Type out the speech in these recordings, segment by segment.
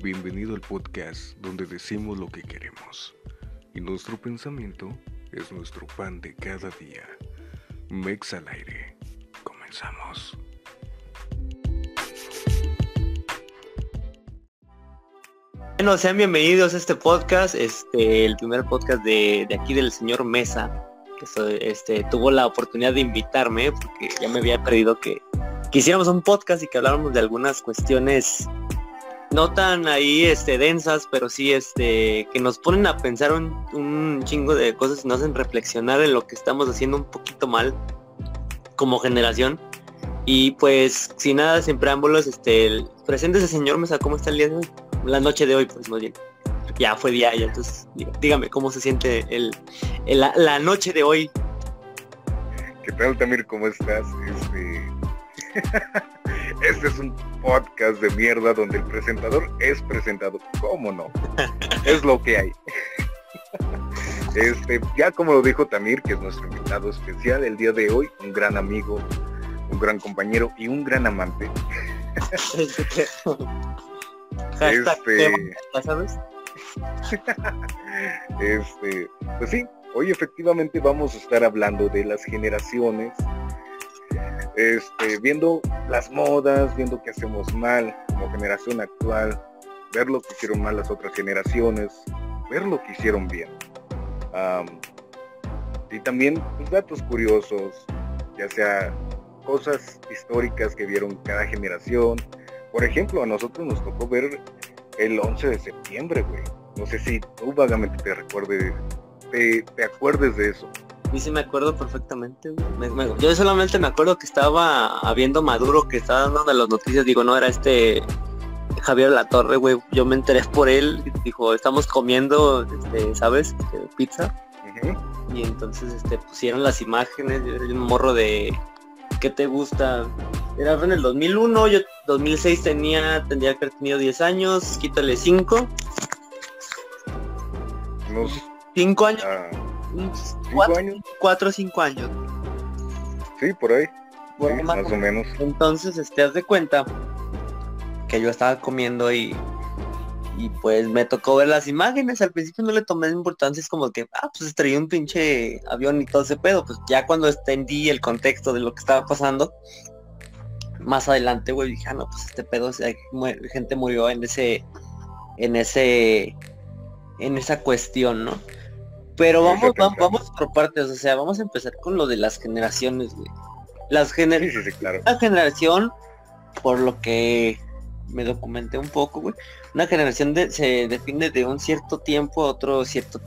Bienvenido al podcast donde decimos lo que queremos y nuestro pensamiento es nuestro pan de cada día. Mex al aire. Comenzamos. Bueno, sean bienvenidos a este podcast, este, el primer podcast de, aquí del señor Mesa, que este, tuvo la oportunidad de invitarme, porque ya me había perdido que, que hiciéramos un podcast y que habláramos de algunas cuestiones no tan ahí este, densas, pero sí este, que nos ponen a pensar un, un chingo de cosas y nos hacen reflexionar en lo que estamos haciendo un poquito mal como generación. Y pues, sin nada, sin preámbulos, este, el, presente ese señor Mesa, ¿cómo está el día de hoy? La noche de hoy, pues más bien. Ya fue día, ya, entonces dígame cómo se siente el, el- la, la noche de hoy. ¿Qué tal, Tamir? ¿Cómo estás? Este... este es un podcast de mierda donde el presentador es presentado. ¿Cómo no? es lo que hay. este, ya como lo dijo Tamir, que es nuestro invitado especial el día de hoy, un gran amigo, un gran compañero y un gran amante. Este- tema, ¿ya ¿sabes? Este, pues sí, hoy efectivamente vamos a estar hablando de las generaciones, este, viendo las modas, viendo qué hacemos mal como generación actual, ver lo que hicieron mal las otras generaciones, ver lo que hicieron bien. Y también pues, datos curiosos, ya sea cosas históricas que vieron cada generación. Por ejemplo, a nosotros nos tocó ver el 11 de septiembre, güey. No sé si tú vagamente te recuerdes, te, te acuerdes de eso. Y sí me acuerdo perfectamente. güey. Me- me- yo solamente me acuerdo que estaba habiendo Maduro, que estaba dando de las noticias, digo, no, era este Javier La Torre, güey. Yo me enteré por él, dijo, estamos comiendo, este, ¿sabes? Este, pizza. Y entonces este pusieron las imágenes, yo era un morro de ¿qué te gusta? Era en el 2001, yo 2006 tenía, tendría que haber tenido 10 años, quítale 5, Unos 5 años, ah, 4 cinco años, o 5 años. sí, por ahí, sí, Bueno, más más o menos. Entonces, este, haz de cuenta que yo estaba comiendo y, y pues me tocó ver las imágenes. Al principio no le tomé importancia, es como que, ah, pues estrelló un pinche avión y todo ese pedo. Pues ya cuando entendí el contexto de lo que estaba pasando, más adelante, güey, dije, ah, no, pues este pedo, gente murió en ese, en ese, en esa cuestión, ¿no? Pero vamos, vamos, vamos por partes, o sea, vamos a empezar con lo de las generaciones, güey. Las generaciones Sí, sí, claro. una generación, por lo que me documenté un poco, güey, una generación de- se define de un cierto tiempo a otro cierto...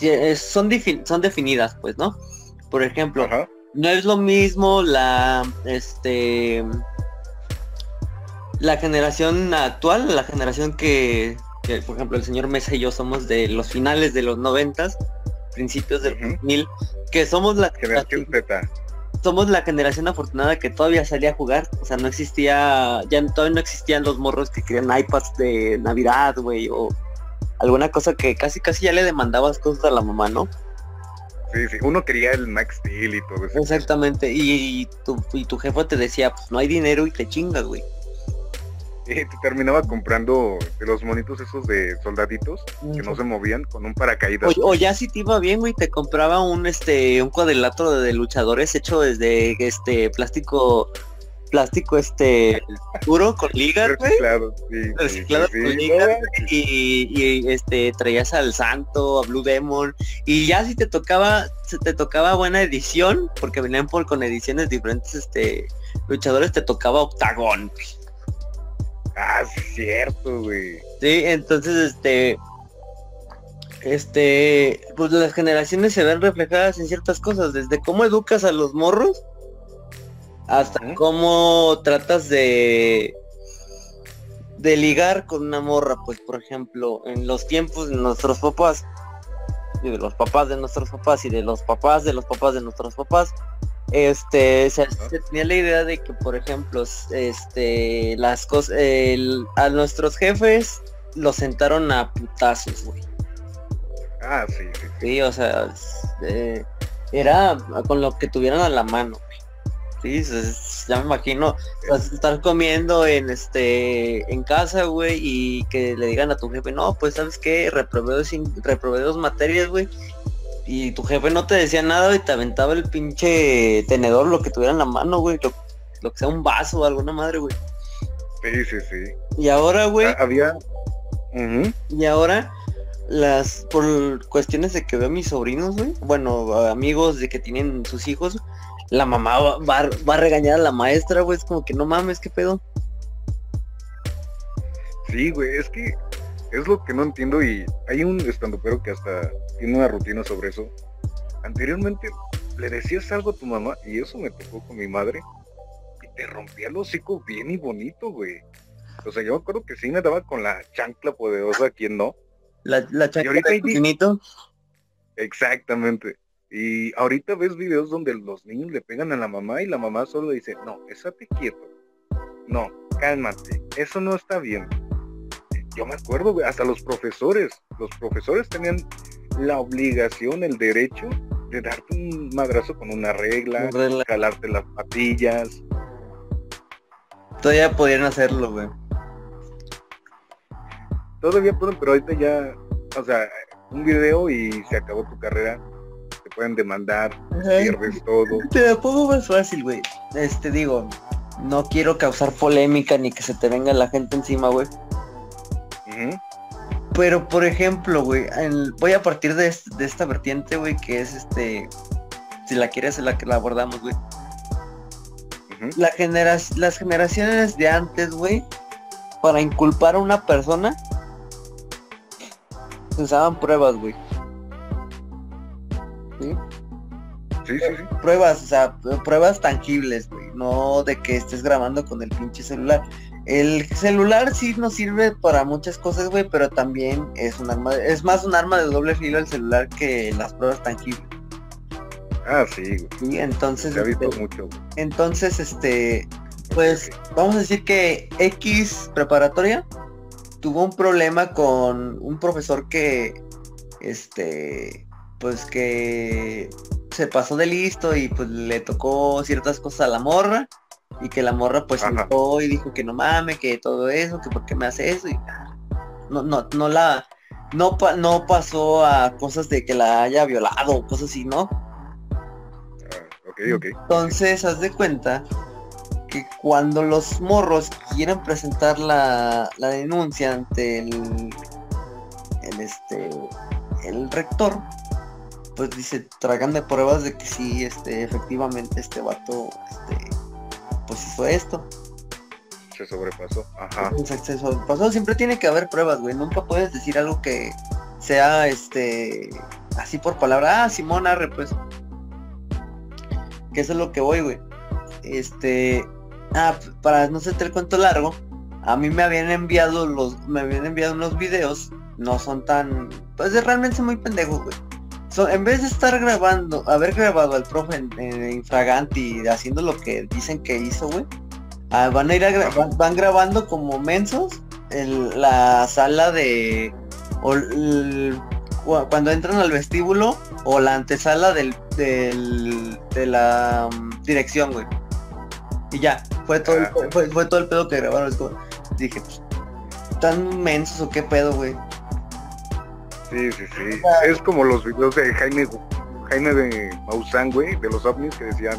eh, Son, son definidas, pues, ¿no? Por ejemplo, Ajá, no es lo mismo la, este, la generación actual, la generación que, que, por ejemplo, el señor Mesa y yo somos de los finales de los noventas, principios del. 2000, que somos la generación Z. somos la generación afortunada que todavía salía a jugar. O sea, no existía, ya todavía no existían los morros que querían iPads de Navidad, güey, o alguna cosa que casi casi ya le demandabas cosas a la mamá, ¿no? Sí, sí, uno quería el Max Steel y todo eso. Exactamente. Y, y tu, y tu jefa te decía, pues no hay dinero y te chingas, güey. Y te terminaba comprando los monitos esos de soldaditos que no se movían con un paracaídas. O, o ya si te iba bien, güey, te compraba un este un cuadrilátero de luchadores hecho desde este plástico plástico este duro con ligas. Reciclado, sí, reciclado sí, con ligas, no, y, y, este traías al santo, a Blue Demon, y ya si te tocaba, se te tocaba buena edición, porque venían por con ediciones diferentes este luchadores, te tocaba octagón. Ah, sí, es cierto, güey. Sí, entonces este este pues las generaciones se ven reflejadas en ciertas cosas, desde cómo educas a los morros hasta cómo tratas de de ligar con una morra, pues por ejemplo, en los tiempos de nuestros papás y de los papás de nuestros papás y de los papás de los papás de nuestros papás, este se, se tenía la idea de que por ejemplo este las cosas a nuestros jefes los sentaron a putazos güey Ah, sí, sí, sí. o sea eh, era con lo que tuvieran a la mano güey. Sí, ya me imagino estar comiendo en este en casa, güey, y que le digan a tu jefe, no, pues sabes qué, reprobé dos, reprobé dos materias, güey. Y tu jefe no te decía nada y te aventaba el pinche tenedor, lo que tuviera en la mano, güey, lo, que sea un vaso o alguna madre, güey. Sí, sí, sí. Y ahora, güey. Ah, había. Y ahora, las, por cuestiones de que veo a mis sobrinos, güey, bueno, amigos de que tienen sus hijos, la mamá va, a regañar a la maestra, güey. Es como que no mames, ¿qué pedo? Sí, güey, es que es lo que no entiendo y hay un estandopero que hasta tiene una rutina sobre eso. Anteriormente le decías algo a tu mamá y eso me tocó con mi madre y te rompía el hocico bien y bonito, güey. O sea, yo me acuerdo que sí me daba con la chancla poderosa, ¿quién no? La, la chancla de Exactamente. Y ahorita ves videos donde los niños le pegan a la mamá y la mamá solo dice, no, estate quieto. No, cálmate, eso no está bien. Yo me acuerdo, hasta los profesores, los profesores tenían la obligación, el derecho de darte un madrazo con una regla, jalarte las patillas. Todavía podían hacerlo, güey. Todavía pueden, pero ahorita ya, o sea, un video y se acabó tu carrera pueden demandar, pierdes todo. Te la pongo más fácil, güey. Este, digo, no quiero causar polémica ni que se te venga la gente encima, güey. Pero, por ejemplo, güey, voy a partir de, esta vertiente, güey, que es este, si la quieres, la que la abordamos, güey. la las generaciones de antes, güey, para inculpar a una persona, usaban pruebas, güey. ¿sí? Sí, Pruebas, o sea, pruebas tangibles, güey, no de que estés grabando con el pinche celular. El celular sí nos sirve para muchas cosas, güey, pero también es un arma, es más un arma de doble filo el celular que las pruebas tangibles. Ah, sí, güey. entonces. Ha visto este, mucho. Entonces, este, pues, vamos a decir que X preparatoria tuvo un problema con un profesor que, este, pues que se pasó de listo y pues le tocó ciertas cosas a la morra y que la morra pues entró y dijo que no mames, que todo eso, que por qué me hace eso y no, no, no la no, no pasó a cosas de que la haya violado o cosas así, ¿no? Ah, Entonces, haz de cuenta que cuando los morros quieren presentar la, la denuncia ante el, el este el rector, pues dice, tragan de pruebas de que sí, este, efectivamente este vato, este, pues hizo esto. Se sobrepasó, ajá. Se, sobrepasó, siempre tiene que haber pruebas, güey, nunca puedes decir algo que sea, este, así por palabra, ah, Simón Arre, pues. Que eso es lo que voy, güey. Este, ah, para no ser el cuento largo, a mí me habían enviado los, me habían enviado unos videos, no son tan, pues realmente son muy pendejos, güey en vez de estar grabando, haber grabado al profe en, infraganti haciendo lo que dicen que hizo, güey, ah, van a ir a van, grabando como mensos en la sala de cuando entran al vestíbulo o la antesala del, de la um, dirección, güey. Y ya, fue todo, el, ah. fue, todo el pedo que grabaron. dije, pues, ¿tan mensos o qué pedo, güey? Sí, sí, sí. Es como los videos de Jaime, Jaime de Maussan, güey, de los ovnis que decían,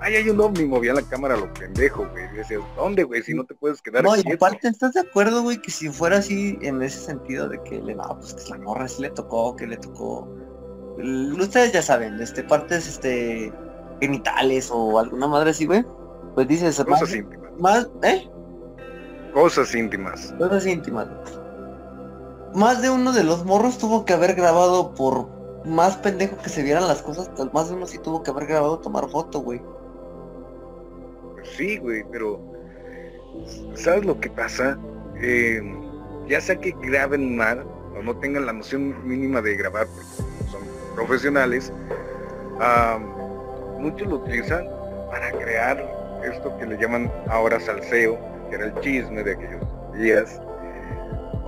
ay, hay un ovni, movían la cámara lo pendejo, güey. Y decías, ¿dónde, güey? Si no te puedes quedar No, y aparte, ¿estás de acuerdo, güey, que si fuera así en ese sentido de que le, no, pues que la morra sí le tocó, que le tocó. Ustedes ya saben, este, partes, este, genitales o alguna madre así, güey. Pues dices, cosas íntimas. Más, ¿eh? Cosas íntimas. Cosas íntimas más de uno de los morros tuvo que haber grabado por más pendejo que se vieran las cosas, más de uno sí tuvo que haber grabado tomar foto, güey. Sí, güey, pero ¿sabes lo que pasa? Eh, ya sea que graben mal o no tengan la noción mínima de grabar porque son profesionales, muchos lo utilizan para crear esto que le llaman ahora salseo, que era el chisme de aquellos días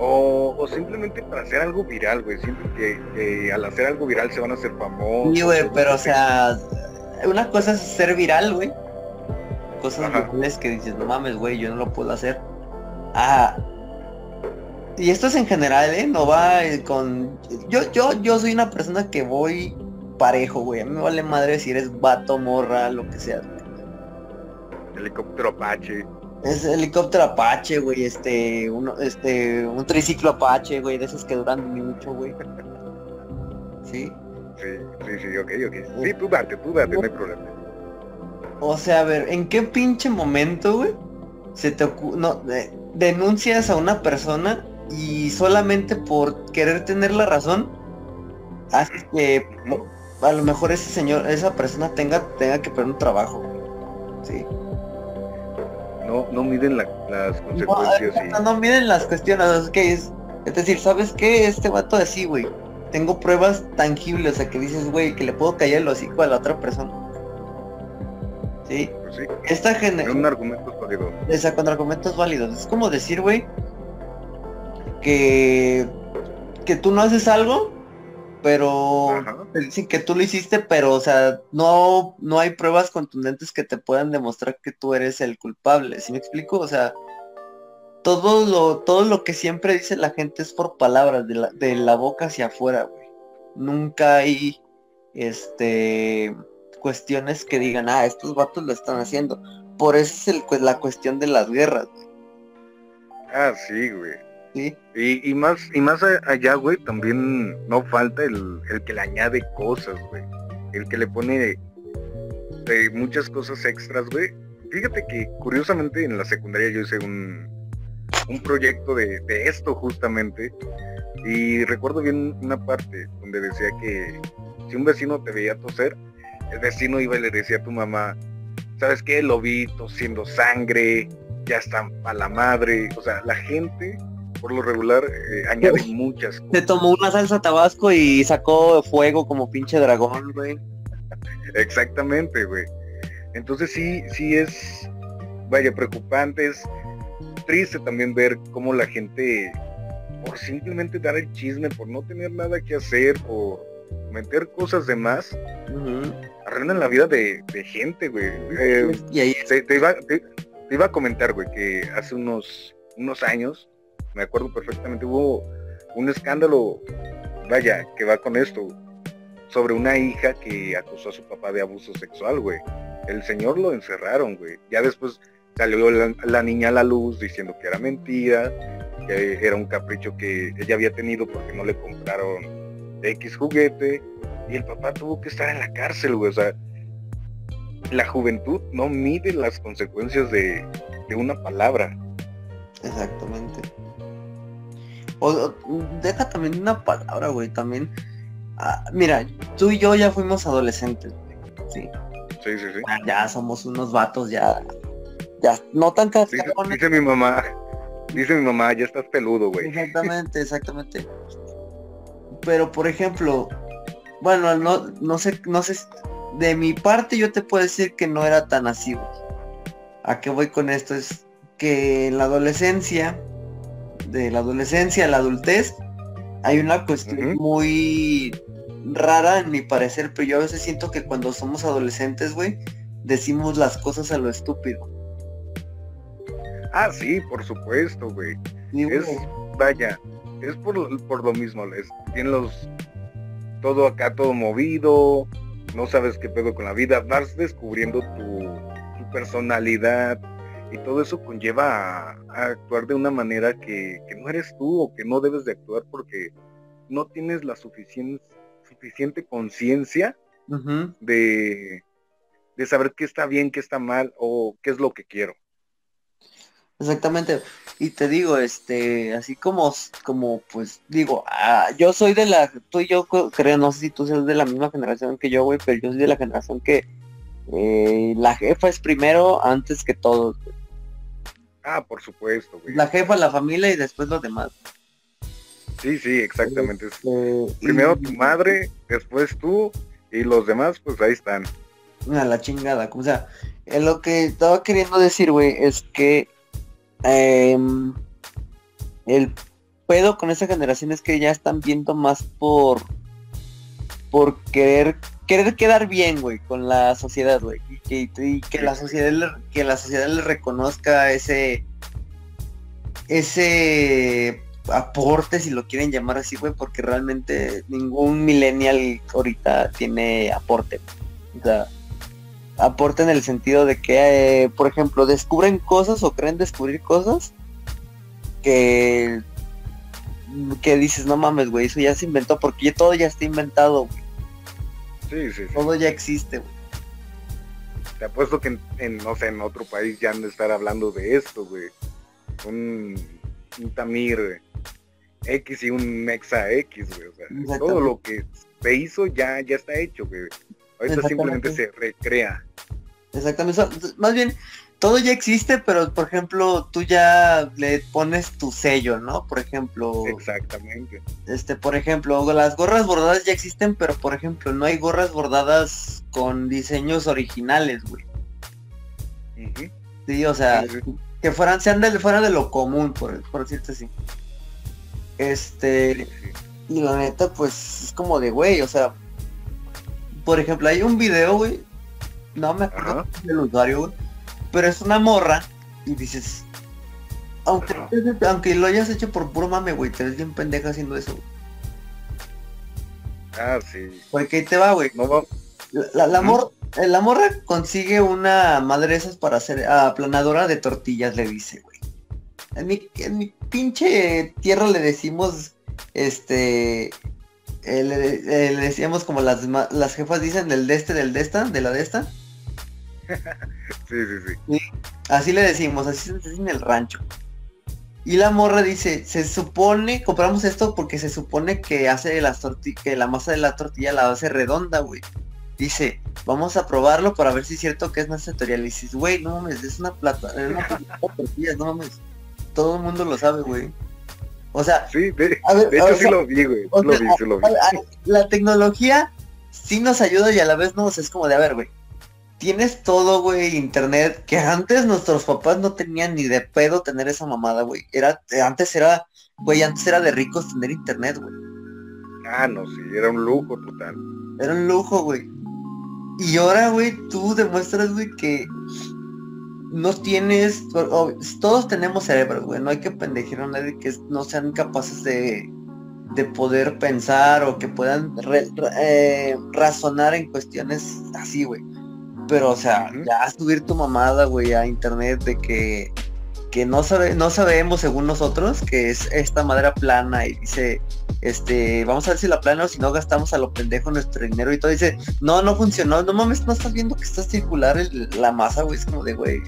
o, simplemente para hacer algo viral, güey. Siento que, al hacer algo viral se van a hacer famosos. Sí, güey, pero o sea, una cosa es ser viral, güey. cosas virales que dices, no mames, güey, yo no lo puedo hacer. Ah. Y esto es en general, ¿eh? No va eh, con... Yo, yo, yo soy una persona que voy parejo, güey. A mí me vale madre si eres vato, morra, lo que sea. Helicóptero Apache. Es helicóptero Apache, güey, este, uno, este, un triciclo Apache, güey, de esos que duran mucho, güey. ¿Sí? Sí, sí, sí, ok, ok. Sí, tú date, tú date, no hay problema. O sea, a ver, ¿en qué pinche momento, güey? Se te no, denuncias a una persona y solamente por querer tener la razón, haces que a lo mejor ese señor, esa persona tenga, tenga que perder un trabajo. Sí no, no miden las consecuencias. No, miden las cuestiones, es es, es decir, ¿sabes qué? Este vato así, güey. Tengo pruebas tangibles, o sea, que dices, güey, que le puedo callar el hocico a la otra persona. ¿Sí? Pues sí. Esta generación... Con argumentos válidos. Esa, con argumentos válidos. Es como decir, güey, que... Que tú no haces algo pero sí que tú lo hiciste, pero o sea, no, no hay pruebas contundentes que te puedan demostrar que tú eres el culpable. ¿Sí me explico? O sea, todo lo, todo lo que siempre dice la gente es por palabras, de la, de la boca hacia afuera, güey. Nunca hay este cuestiones que digan, ah, estos vatos lo están haciendo. Por eso es el, pues, la cuestión de las guerras, güey. Ah, sí, güey. Y, más y más allá, güey, también no falta el, que le añade cosas, güey. El que le pone de muchas cosas extras, güey. Fíjate que curiosamente en la secundaria yo hice un, un proyecto de, esto justamente. Y recuerdo bien una parte donde decía que si un vecino te veía toser, el vecino iba y le decía a tu mamá, ¿sabes qué? Lo vi tosiendo sangre, ya está a la madre. O sea, la gente por lo regular eh, añade muchas cosas. Se tomó una salsa tabasco y sacó fuego como pinche dragón, güey. Exactamente, güey. Entonces sí, sí es, vaya, preocupante, es triste también ver cómo la gente, por simplemente dar el chisme, por no tener nada que hacer, por meter cosas de más, arruinan la vida de, gente, güey. Eh, y ahí... te, iba, te, iba a comentar, güey, que hace unos, unos años me acuerdo perfectamente, hubo un escándalo, vaya, que va con esto, sobre una hija que acusó a su papá de abuso sexual, güey. El señor lo encerraron, güey. Ya después salió la, niña a la luz diciendo que era mentira, que era un capricho que ella había tenido porque no le compraron X juguete. Y el papá tuvo que estar en la cárcel, güey. O sea, la juventud no mide las consecuencias de, una palabra. Exactamente. O, deja también una palabra, güey, también. Ah, mira, tú y yo ya fuimos adolescentes, güey. Sí. Sí, sí, sí. Ya, somos unos vatos, ya. Ya, no tan dice, dice mi mamá, dice mi mamá, ya estás peludo, güey. Exactamente, exactamente. Pero por ejemplo, bueno, no, no sé, no sé, de mi parte yo te puedo decir que no era tan así, güey. ¿A qué voy con esto? Es que en la adolescencia de la adolescencia a la adultez, hay una cuestión muy rara en mi parecer, pero yo a veces siento que cuando somos adolescentes, güey, decimos las cosas a lo estúpido. Ah, sí, por supuesto, güey. es, vaya, es por, lo mismo, les tienen los, todo acá, todo movido, no sabes qué pedo con la vida, vas descubriendo tu, tu personalidad, y todo eso conlleva a, actuar de una manera que, no eres tú o que no debes de actuar porque no tienes la suficiente, suficiente conciencia de, de saber qué está bien, qué está mal o qué es lo que quiero. Exactamente. Y te digo, este, así como, como, pues, digo, ah, yo soy de la, tú y yo creo, no sé si tú eres de la misma generación que yo, güey, pero yo soy de la generación que eh, la jefa es primero antes que todos. Ah, por supuesto, güey. La jefa, la familia y después los demás. Sí, sí, exactamente. Este, primero tu madre, después tú y los demás, pues ahí están. A la chingada. O sea, lo que estaba queriendo decir, güey, es que em, el pedo con esa generación es que ya están viendo más por por querer querer quedar bien, güey, con la sociedad, güey. Y que, la sociedad le, que la sociedad le reconozca ese ese aporte, si lo quieren llamar así, güey, porque realmente ningún millennial ahorita tiene aporte. O sea, aporte en el sentido de que, eh, por ejemplo, descubren cosas o creen descubrir cosas que que dices, no mames, güey, eso ya se inventó porque todo ya está inventado, güey. Sí, sí, sí. Todo ya existe, güey. Te apuesto que en, no sé, en otro país ya han de estar hablando de esto, güey. Un, un Tamir X y un Mexa X, güey. O sea, todo lo que se hizo ya, ya está hecho, güey. Ahorita simplemente se recrea. Exactamente. Más bien, todo ya existe, pero por ejemplo, tú ya le pones tu sello, ¿no? Por ejemplo. Exactamente. Este, por ejemplo, las gorras bordadas ya existen, pero por ejemplo, no hay gorras bordadas con diseños originales, güey. Sí, o sea, que fueran, sean de, fuera de lo común, por, por decirte así. Este. Y la neta, pues es como de güey, o sea. Por ejemplo, hay un video, güey. No me acuerdo del usuario, güey pero es una morra y dices, aunque, aunque lo hayas hecho por puro mame, güey, te ves bien pendeja haciendo eso. Ah, sí. Porque ahí te va, güey. La, la, morra consigue una madre esas para hacer aplanadora de tortillas, le dice, güey. En mi, en mi pinche tierra le decimos, este, eh, le, eh, le, decíamos como las, las jefas dicen del de este, del de esta, de la de esta. sí, sí, sí, Así le decimos, así se dice en el rancho. Y la morra dice, se supone, compramos esto porque se supone que hace las tortillas, que la masa de la tortilla la hace redonda, güey. Dice, vamos a probarlo para ver si es cierto que es más sectorial. Y dices, güey, no mames, es una plata, es una tortillas, no mames. Todo el mundo lo sabe, güey. O sea, sí, de, hecho sí lo vi, güey. Lo vi, sí lo vi. La tecnología sí nos ayuda y a la vez no, es como de, a ver, güey tienes todo, güey, internet, que antes nuestros papás no tenían ni de pedo tener esa mamada, güey. Era, antes era, güey, antes era de ricos tener internet, güey. Ah, no, sí, era un lujo total. Era un lujo, güey. Y ahora, güey, tú demuestras, güey, que no tienes, todos tenemos cerebro, güey, no hay que pendejar a nadie que no sean capaces de, de poder pensar o que puedan eh, razonar en cuestiones así, güey. Pero, o sea, ya subir tu mamada, güey, a internet de que, que no sabe, no sabemos según nosotros que es esta madera plana y dice, este, vamos a ver si la plana o si no gastamos a lo pendejo nuestro dinero y todo. Dice, no, no funcionó, no mames, no estás viendo que está circular la masa, güey, es como de, güey.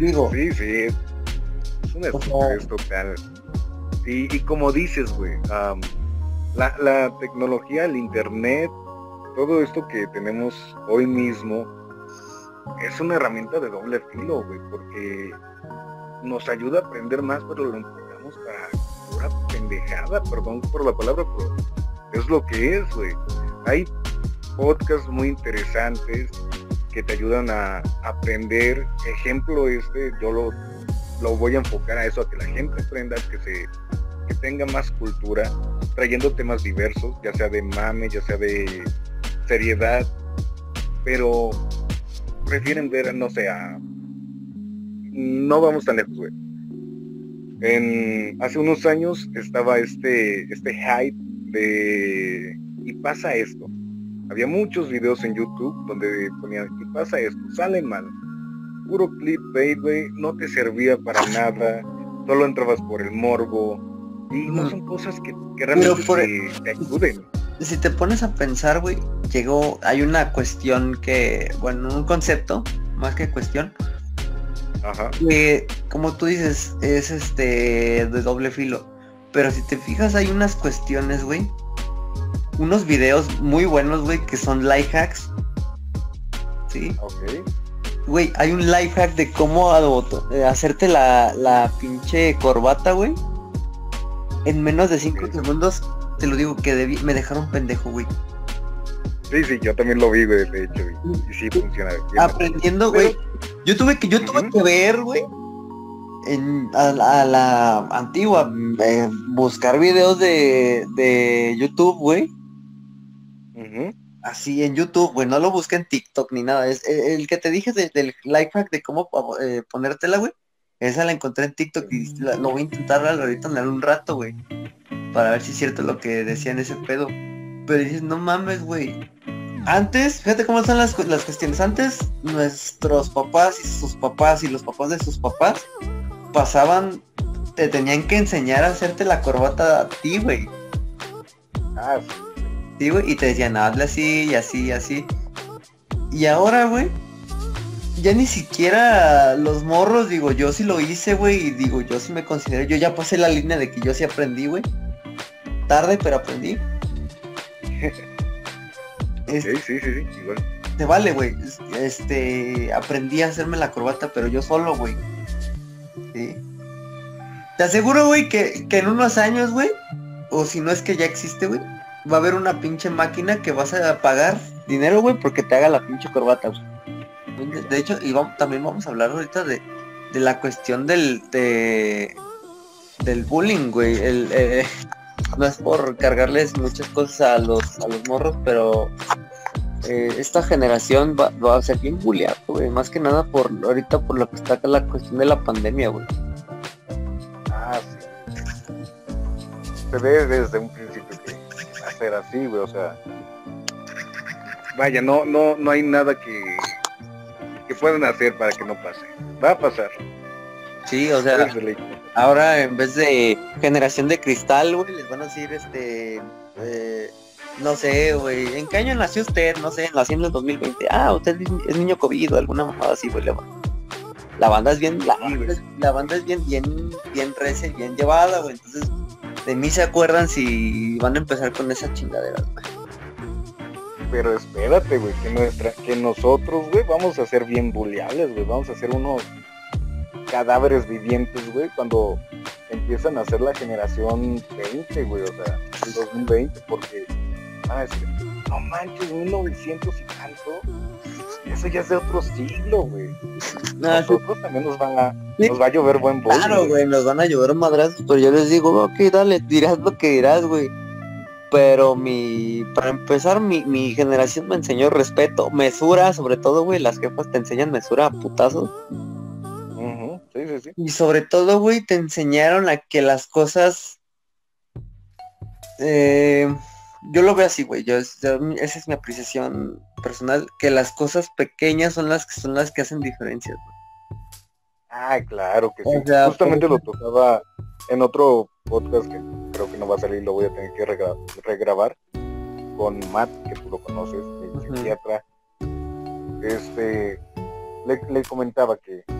Digo. Sí, sí. Es un es total. Y, y, como dices, güey, la, la tecnología, el internet, todo esto que tenemos hoy mismo es una herramienta de doble filo, güey, porque nos ayuda a aprender más, pero lo empleamos para pura pendejada, perdón por la palabra, pero es lo que es, güey. Hay podcasts muy interesantes que te ayudan a aprender. Ejemplo este, yo lo, lo voy a enfocar a eso, a que la gente aprenda, que se que tenga más cultura, trayendo temas diversos, ya sea de mame, ya sea de seriedad, pero prefieren ver, no sé, no vamos tan lejos, güey. En, hace unos años estaba este, este hype de, y pasa esto. Había muchos videos en YouTube donde ponían, y pasa esto, sale mal. Puro clip, güey, no te servía para nada, solo entrabas por el morbo. Y no son cosas que, realmente te ayuden si te pones a pensar, güey, llegó, hay una cuestión que, bueno, un concepto, más que cuestión, Ajá. que como tú dices, es este de doble filo. Pero si te fijas, hay unas cuestiones, güey. Unos videos muy buenos, güey, que son life hacks. ¿Sí? Ok. Güey, hay un life hack de cómo eh, hacerte la, la pinche corbata, güey. En menos de 5 segundos te lo digo que me dejaron pendejo, güy. Sí, sí, yo también lo vi, güey, de hecho, y sí funciona. Aprendiendo, güey. Yo tuve que, yo tuve que ver, güey, en, a, la antigua, eh, buscar videos de, de YouTube, güey. Así en YouTube, güey, no lo busqué en TikTok ni nada. Es eh, el, que te dije del life hack de cómo eh, ponértela, güey. Esa la encontré en TikTok y lo voy a intentar ahorita en un rato, güey. Para ver si es cierto lo que decía en ese pedo. Pero dices, no mames, güey. Antes, fíjate cómo son las, las cuestiones. Antes, nuestros papás y sus papás y los papás de sus papás pasaban, te tenían que enseñar a hacerte la corbata a ti, güey. Ah, sí. güey, y te decían, hazle así y así y así. Y ahora, güey, ya ni siquiera los morros, digo, yo sí lo hice, güey, y digo, yo sí me considero, yo ya pasé la línea de que yo sí aprendí, güey. Tarde, pero aprendí. sí, sí, sí, sí, igual. Te vale, güey. Este, aprendí a hacerme la corbata, pero yo solo, güey. Sí. Te aseguro, güey, que, que en unos años, güey, o si no es que ya existe, güey, va a haber una pinche máquina que vas a pagar dinero, güey, porque te haga la pinche corbata, güey. De hecho, y vamos, también vamos a hablar ahorita de, de la cuestión del, de, del bullying, güey. El, eh, no es por cargarles muchas cosas a los, a los morros, pero eh, esta generación va, va, a ser bien bulleado, güey. Más que nada por ahorita por lo que está acá la cuestión de la pandemia, güey. Ah, sí. Se ve desde un principio que hacer así, güey. O sea, vaya, no, no, no hay nada que que pueden hacer para que no pase. Va a pasar. Sí, o sea, ahora en vez de generación de cristal, güey, les van a decir, este, eh, no sé, güey, ¿en qué año nació usted? No sé, nació en el 2020. Ah, usted es niño COVID o alguna mamada así, güey. La banda es bien, la, la banda es bien, bien, bien rece, bien llevada, güey. Entonces, de mí se acuerdan si van a empezar con esa chingadera, güey pero espérate, güey, que nuestra, que nosotros, güey, vamos a ser bien buleables, güey, vamos a ser unos cadáveres vivientes, güey, cuando empiezan a ser la generación 20, güey, o sea, el 2020, porque van a decir, no manches, 1900 y tanto, eso ya es de otro siglo, güey. Nosotros también nos van a, nos va a llover buen bollo. Claro, güey, nos van a llover madrazos, pero yo les digo, ok, dale, dirás lo que dirás, güey pero mi, para empezar, mi, mi, generación me enseñó respeto, mesura, sobre todo, güey, las jefas te enseñan mesura a putazos. Sí, sí, sí. Y sobre todo, güey, te enseñaron a que las cosas... Eh, yo lo veo así, güey, yo, esa es mi apreciación personal, que las cosas pequeñas son las que son las que hacen diferencias, güey. Ah, claro que sí. Justamente lo tocaba en otro podcast que creo que no va a salir, lo voy a tener que regrabar con Matt, que tú lo conoces, mi psiquiatra. Este, le, comentaba que, que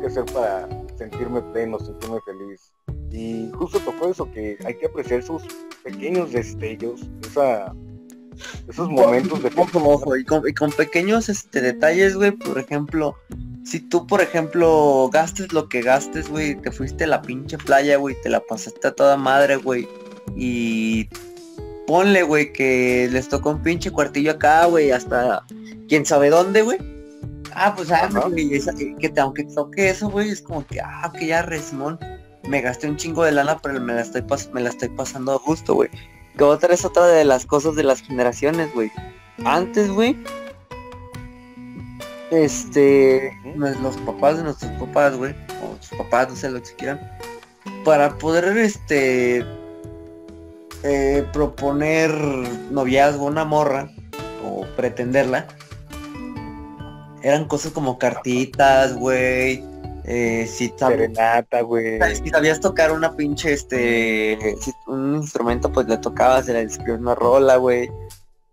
tengo que hacer para sentirme pleno, sentirme feliz. Y justo tocó eso, que hay que apreciar sus pequeños destellos, esa, esos momentos de... Ojo, y con, y con pequeños este, detalles, güey, por ejemplo, si tú, por ejemplo, gastes lo que gastes, güey, te fuiste a la pinche playa, güey, te la pasaste a toda madre, güey, y ponle, güey, que les tocó un pinche cuartillo acá, güey, hasta quién sabe dónde, güey. Ah, pues ah, que te, aunque toque eso, güey, es como que, ah, que ya, Resmón, me gasté un chingo de lana, pero me la estoy, me la estoy pasando a gusto, güey. Que otra es otra de las cosas de las generaciones, güey. Antes, güey, este, los papás de nuestros papás, güey, o sus papás, no sé lo que quieran, para poder, este, eh, proponer noviazgo a una morra o pretenderla, eran cosas como cartitas, güey, eh, si Serenata, güey. Si sabías tocar una pinche, este, un instrumento, pues le tocabas, le escribías una rola, güey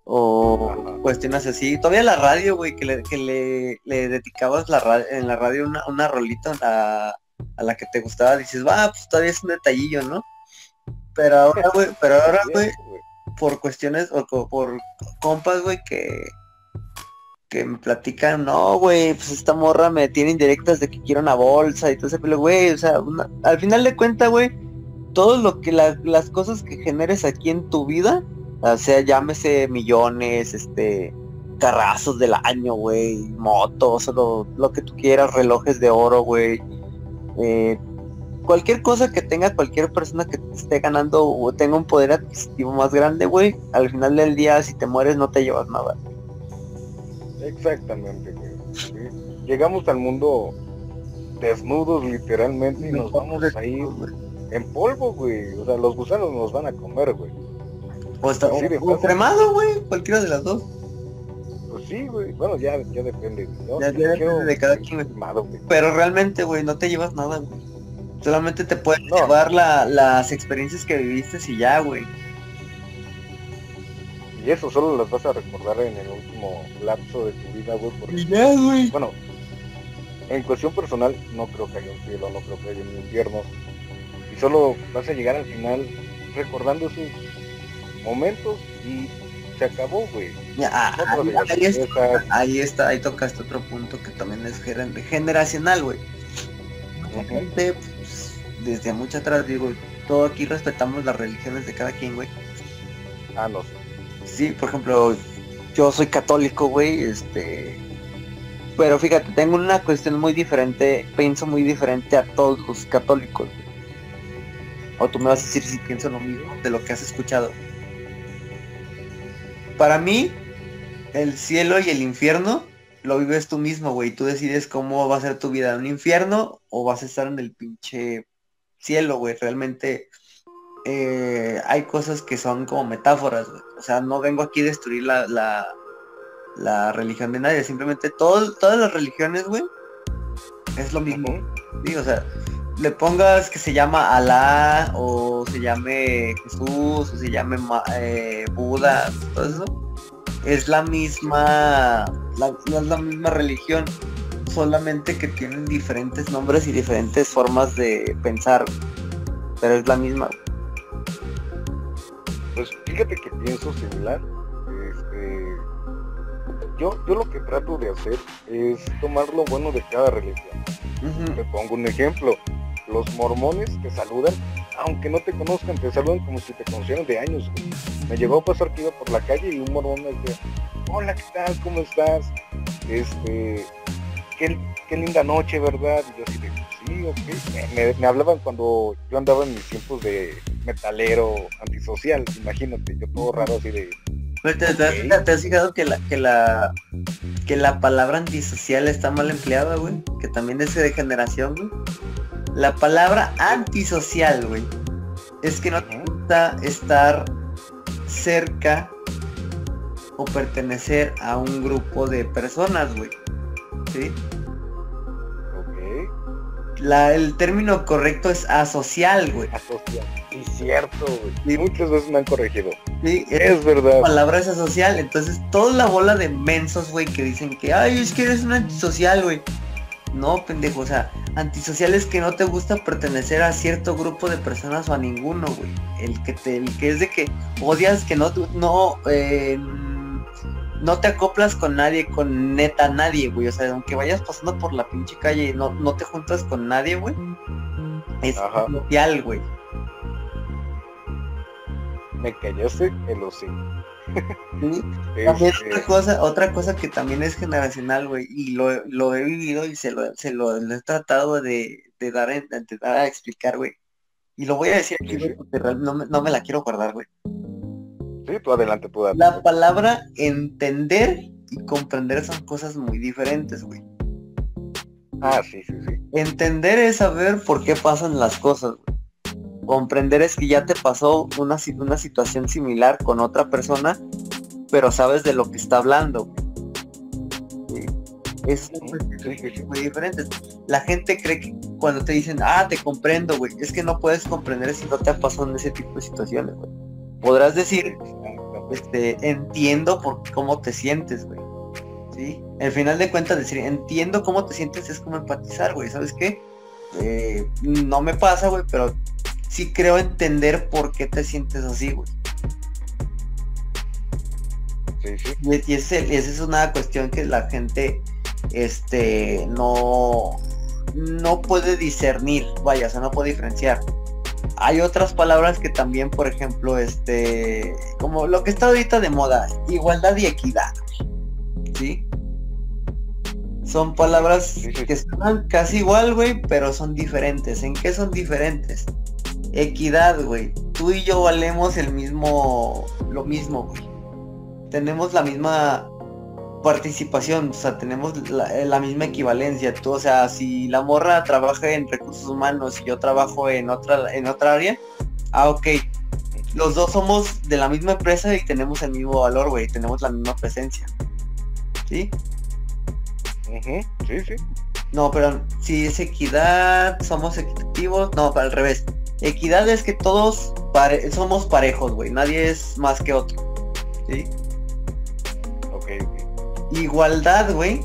o cuestiones así. Todavía la radio, güey, que le, que le, le dedicabas la en la radio una, una rolita a, a, la que te gustaba, dices, va, pues todavía es un detallillo, ¿no? Pero ahora, güey, pero ahora, güey, por cuestiones, o por compas, güey, que que me platican, no, güey, pues esta morra me tiene indirectas de que quiero una bolsa y todo ese pero güey, o sea, al final de cuenta, güey, todo lo que las cosas que generes aquí en tu vida, o sea, llámese millones, este, carrazos del año, güey, motos, lo, lo que tú quieras, relojes de oro, güey. Eh, cualquier cosa que tenga cualquier persona que te esté ganando o tenga un poder adquisitivo más grande, güey, al final del día si te mueres no te llevas nada. Exactamente, güey. Llegamos al mundo desnudos literalmente y nos vamos a ir en polvo, güey. O sea, los gusanos nos van a comer, güey. O está cremado, güey, cualquiera de las dos. Pues sí, güey. Bueno, ya, ya depende. Ya, depende de cada quien. Pero realmente, güey, no te llevas nada, güey. Solamente te puedes llevar las experiencias que viviste y ya, güey. Y eso solo las vas a recordar en el último lapso de tu vida, güey. Porque, ya, güey. Bueno, en cuestión personal, no creo que haya un cielo, no creo que haya un infierno. Y solo vas a llegar al final recordando sus momentos y se acabó, güey. Ah, ahí, está, ahí está, ahí tocaste otro punto que también es generacional, güey. gente, pues, desde mucho atrás, digo, todo aquí respetamos las religiones de cada quien, güey. Ah, no. Sí, por ejemplo, yo soy católico, güey, este... Pero fíjate, tengo una cuestión muy diferente, pienso muy diferente a todos los católicos. O tú me vas a decir si pienso lo mismo de lo que has escuchado para mí, el cielo y el infierno lo vives tú mismo, güey. Tú decides cómo va a ser tu vida, un infierno o vas a estar en el pinche cielo, güey. Realmente eh, hay cosas que son como metáforas, güey. O sea, no vengo aquí a destruir la, la, religión de nadie. Simplemente todas las religiones, güey, es lo mismo. Sí, o sea, le pongas que se llama Alá o se llame Jesús o se llame eh, Buda, todo eso, es la misma, la, no es la misma religión, solamente que tienen diferentes nombres y diferentes formas de pensar, pero es la misma. Pues fíjate que pienso similar. Este, yo, yo lo que trato de hacer es tomar lo bueno de cada religión. Te pongo un ejemplo los mormones te saludan, aunque no te conozcan, te saludan como si te conocieran de años. Me llegó a pasar que iba por la calle y un mormón me decía, hola, ¿qué tal? ¿Cómo estás? Este, qué, linda noche, ¿verdad? Y yo así de, sí, ok. Me, hablaban cuando yo andaba en mis tiempos de metalero antisocial, imagínate, yo todo raro así de... ¿Te, has fijado que la, que la que la palabra antisocial está mal empleada, güey? Que también es de generación, güey. La palabra antisocial, güey. Es que no te gusta estar cerca o pertenecer a un grupo de personas, güey. ¿Sí? Ok. La, el término correcto es asocial, güey. Asocial. Sí, cierto, güey. Y muchas veces me han corregido. Sí, es verdad. La palabra es asocial. Entonces, toda la bola de mensos, güey, que dicen que, ay, es que eres un antisocial, güey. No, pendejo, o sea, antisocial es que no te gusta pertenecer a cierto grupo de personas o a ninguno, güey. El que te, el que es de que odias que no, no, eh, no te acoplas con nadie, con neta nadie, güey. O sea, aunque vayas pasando por la pinche calle y no, no te juntas con nadie, güey. Es social, güey. Me callaste el hocico. Este, otra cosa, otra cosa que también es generacional, güey, y lo, lo, he vivido y se lo, se lo, he tratado de, de dar, de dar a explicar, güey. Y lo voy a decir aquí, porque no, no, me la quiero guardar, güey. Sí, tú adelante, tú La palabra entender y comprender son cosas muy diferentes, güey. Ah, sí, sí, sí. Entender es saber por qué pasan las cosas, güey comprender es que ya te pasó una, una situación similar con otra persona, pero sabes de lo que está hablando. Es muy diferente. La gente cree que cuando te dicen, ah, te comprendo, güey, es que no puedes comprender si no te ha pasado en ese tipo de situaciones, güey. Podrás decir, este, entiendo por cómo te sientes, güey. ¿Sí? Al final de cuentas, decir, entiendo cómo te sientes es como empatizar, güey. ¿Sabes qué? Eh, no me pasa, güey, pero sí creo entender por qué te sientes así, güey. Sí, sí. Y, esa es una cuestión que la gente este no no puede discernir, vaya, o sea, no puede diferenciar. Hay otras palabras que también, por ejemplo, este, como lo que está ahorita de moda, igualdad y equidad, ¿sí? Son palabras que suenan casi igual, güey, pero son diferentes. ¿En qué son diferentes? Equidad, güey. Tú y yo valemos el mismo, lo mismo, güey. Tenemos la misma participación, o sea, tenemos la, misma equivalencia. Tú, o sea, si la morra trabaja en recursos humanos y yo trabajo en otra, en otra área, ah, ok. Los dos somos de la misma empresa y tenemos el mismo valor, güey, tenemos la misma presencia. ¿Sí? Sí, sí. No, pero si es equidad, somos equitativos, no, para el revés. Equidad es que todos somos parejos, güey, nadie es más que otro. ¿Sí? Igualdad, güey,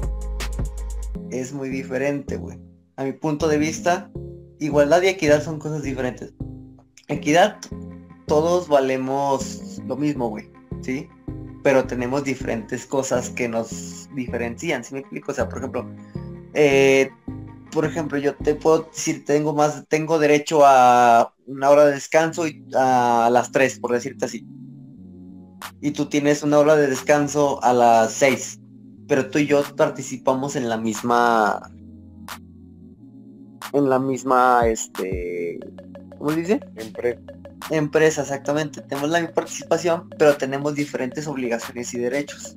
es muy diferente, güey. A mi punto de vista, igualdad y equidad son cosas diferentes. Equidad, todos valemos lo mismo, güey, ¿sí? Pero tenemos diferentes cosas que nos diferencian, ¿sí me explico? O sea, por ejemplo, eh, por ejemplo, yo te puedo decir, tengo más, tengo derecho a una hora de descanso y a las tres, por decirte así. Y tú tienes una hora de descanso a las seis pero tú y yo participamos en la misma en la misma este ¿cómo dice? Empresa. Empresa, exactamente. Tenemos la misma participación, pero tenemos diferentes obligaciones y derechos.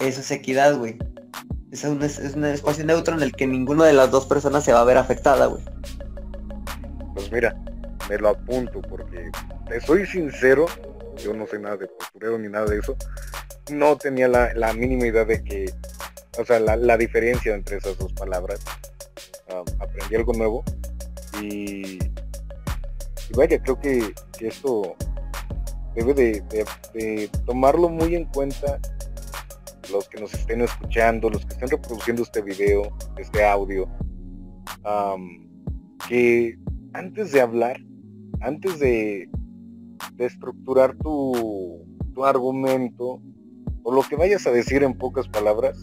Eso es equidad, güey. Es un, es un espacio neutro en el que ninguna de las dos personas se va a ver afectada, güey. Pues mira, me lo apunto porque te soy sincero, yo no sé nada de postureo ni nada de eso, no tenía la, mínima idea de que, o sea, la, diferencia entre esas dos palabras. aprendí algo nuevo y, vaya, creo que, esto debe de, tomarlo muy en cuenta los que nos estén escuchando, los que estén reproduciendo este video, este audio, que antes de hablar, antes de, de estructurar tu, tu argumento, o lo que vayas a decir en pocas palabras,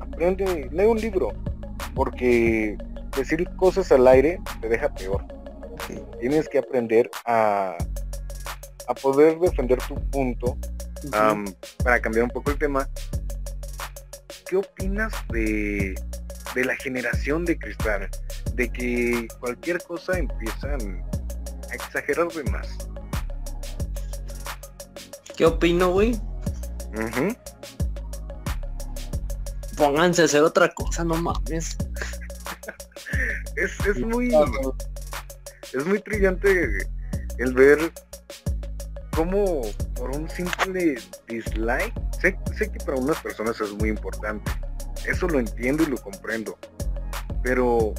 aprende, lee un libro, porque decir cosas al aire te deja peor. Tienes que aprender a, a poder defender tu punto. Para cambiar un poco el tema, ¿qué opinas de, de la generación de cristal? De que cualquier cosa empiezan a exagerar de más. ¿Qué opino, güey? Pónganse a hacer otra cosa, no mames. es, es muy. Es muy brillante el ver cómo por un simple dislike, sé, sé, que para unas personas es muy importante, eso lo entiendo y lo comprendo, pero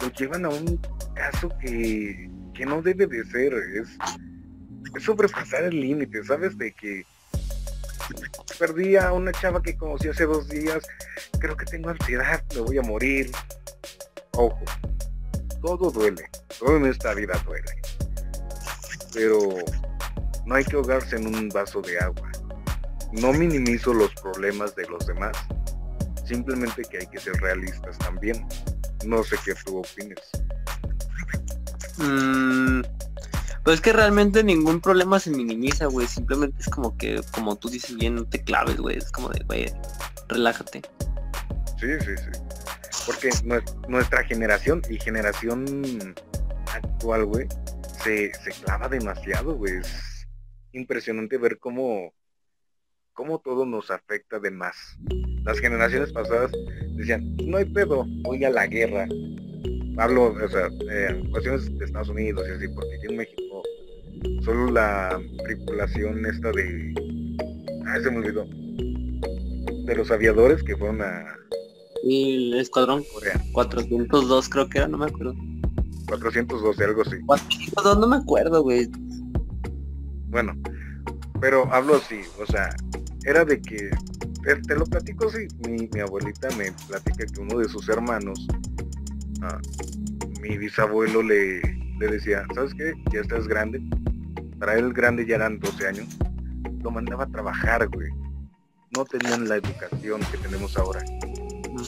lo llevan a un caso que, que no debe de ser, es sobrepasar el límite, ¿sabes? De que perdí a una chava que conocí hace dos días, creo que tengo ansiedad, me voy a morir. Ojo, todo duele, todo en esta vida duele. Pero no hay que ahogarse en un vaso de agua. No minimizo los problemas de los demás, simplemente que hay que ser realistas también. No sé qué tú opines. Mm, pues es que realmente ningún problema se minimiza, güey. Simplemente es como que, como tú dices bien, no te claves, güey. Es como de, güey, relájate. Sí, sí, sí. Porque nuestra generación y generación actual, güey, se, clava demasiado, güey. Es impresionante ver cómo, cómo todo nos afecta de más. Las generaciones pasadas decían, no hay pedo, voy a la guerra, hablo, o sea, eh, cuestiones de Estados Unidos y así, porque aquí en México solo la tripulación esta de, ah, se me olvidó, de los aviadores que fueron a... Y el escuadrón Corea. 402 creo que era, no me acuerdo. 412, algo así. 402 no me acuerdo, güey. Bueno, pero hablo así, o sea, era de que, te, lo platico así, mi, abuelita me platica que uno de sus hermanos mi bisabuelo le, le decía, ¿sabes qué? Ya estás grande. Para él grande ya eran 12 años. Lo mandaba a trabajar, güey. No tenían la educación que tenemos ahora.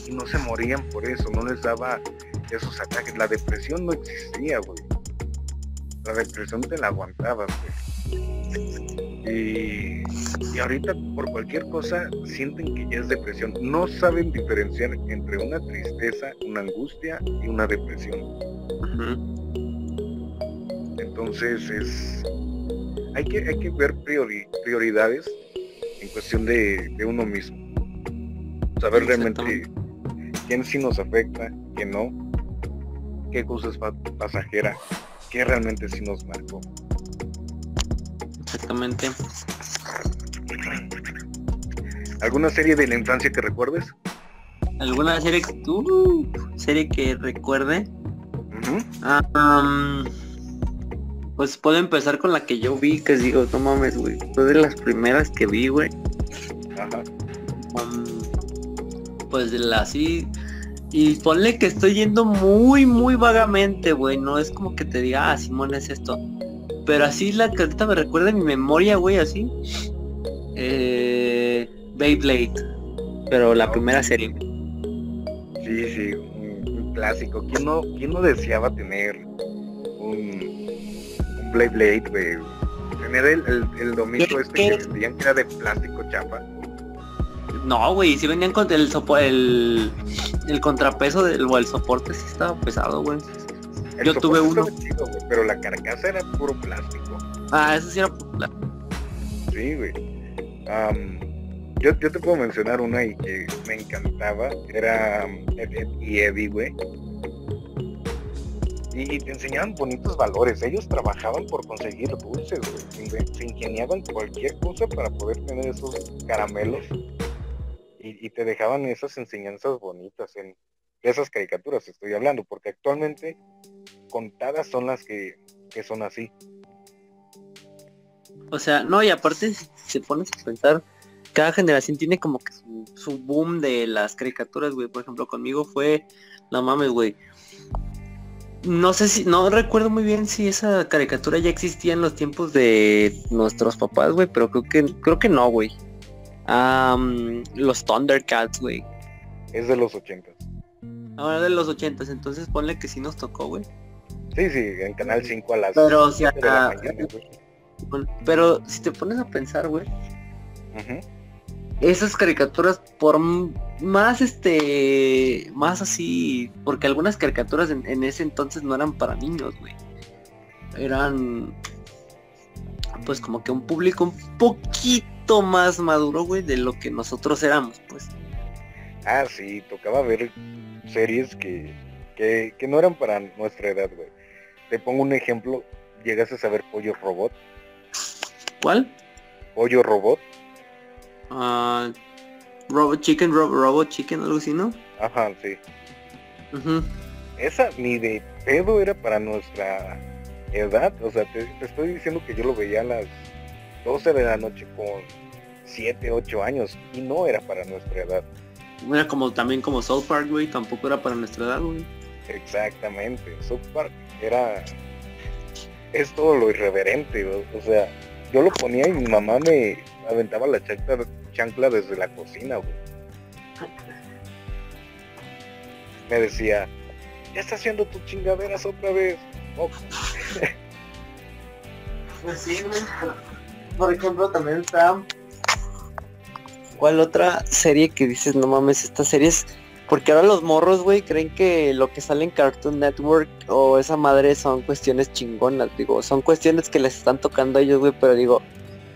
Y no se morían por eso, no les daba esos ataques. La depresión no existía, güey. La depresión te la aguantabas, güey. Y, y ahorita por cualquier cosa sienten que ya es depresión. No saben diferenciar entre una tristeza, una angustia y una depresión. Entonces es hay que, hay que ver prioridades en cuestión de, de, uno mismo. Saber realmente quién sí nos afecta, quién no, qué cosa es pasajera, qué realmente sí nos marcó. Exactamente. ¿Alguna serie de la infancia que recuerdes? ¿Alguna serie que tú, serie que recuerde? ah, pues puedo empezar con la que yo vi, que digo, no mames, güey. Fue de las primeras que vi, güey. Ajá. pues de la así. Y ponle que estoy yendo muy, muy vagamente, güey. No es como que te diga, ah, Simón es esto. Pero así la ahorita me recuerda en mi memoria, güey, así. Eh, Beyblade. Pero la primera serie. Sí, sí, un, clásico. ¿Quién no, ¿Quién no deseaba tener un, un Beyblade, güey? Tener el, el, domingo este que decían que era de plástico chapa. No, güey, si venían con el, el, el contrapeso del, o el soporte, sí estaba pesado, güey. Yo tuve uno. pero la carcasa era puro plástico. Ah, eso sí era puro plástico. Sí, güey. yo, yo te puedo mencionar una y que me encantaba. Era Ed, y Eddie, güey. Y, te enseñaban bonitos valores. Ellos trabajaban por conseguir dulces, güey. Se, ingeniaban cualquier cosa para poder tener esos caramelos. Y, y te dejaban esas enseñanzas bonitas en esas caricaturas estoy hablando, porque actualmente contadas son las que, son así. O sea, no, y aparte si se pones a pensar, cada generación tiene como que su, boom de las caricaturas, güey. Por ejemplo, conmigo fue, no mames, güey. No sé si, no recuerdo muy bien si esa caricatura ya existía en los tiempos de nuestros papás, güey, pero creo que, creo que no, güey. los Thundercats, güey. Es de los 80. Ahora de los 80, entonces ponle que sí nos tocó, güey. Sí, sí, en Canal 5 a las pero, si Pero si te pones a pensar, güey. Esas caricaturas por más este más así porque algunas caricaturas en, ese entonces no eran para niños güey. Eran pues como que un público un poquito más maduro güey de lo que nosotros éramos pues. Ah sí tocaba ver series que, que no eran para nuestra edad güey te pongo un ejemplo. ¿Llegas a saber Pollo Robot? ¿Cuál? Pollo Robot. Ah, Robot Chicken, Robot Chicken, algo así, ¿no? Ajá, sí. Esa ni de pedo era para nuestra edad. O sea, te, estoy diciendo que yo lo veía a las 12 de la noche con 7, 8 años y no era para nuestra edad. Era como también como South Park, güey, tampoco era para nuestra edad, güey. Exactamente. South era es todo lo irreverente, o, sea, yo lo ponía y mi mamá me aventaba la chancla, chancla desde la cocina, Me decía, ya está haciendo tus chingaderas otra vez. Oh. pues sí, por ejemplo, también está... ¿Cuál otra serie que dices, no mames, esta serie es porque ahora los morros, güey, creen que lo que sale en Cartoon Network o esa madre son cuestiones chingonas, digo, son cuestiones que les están tocando a ellos, güey, pero digo,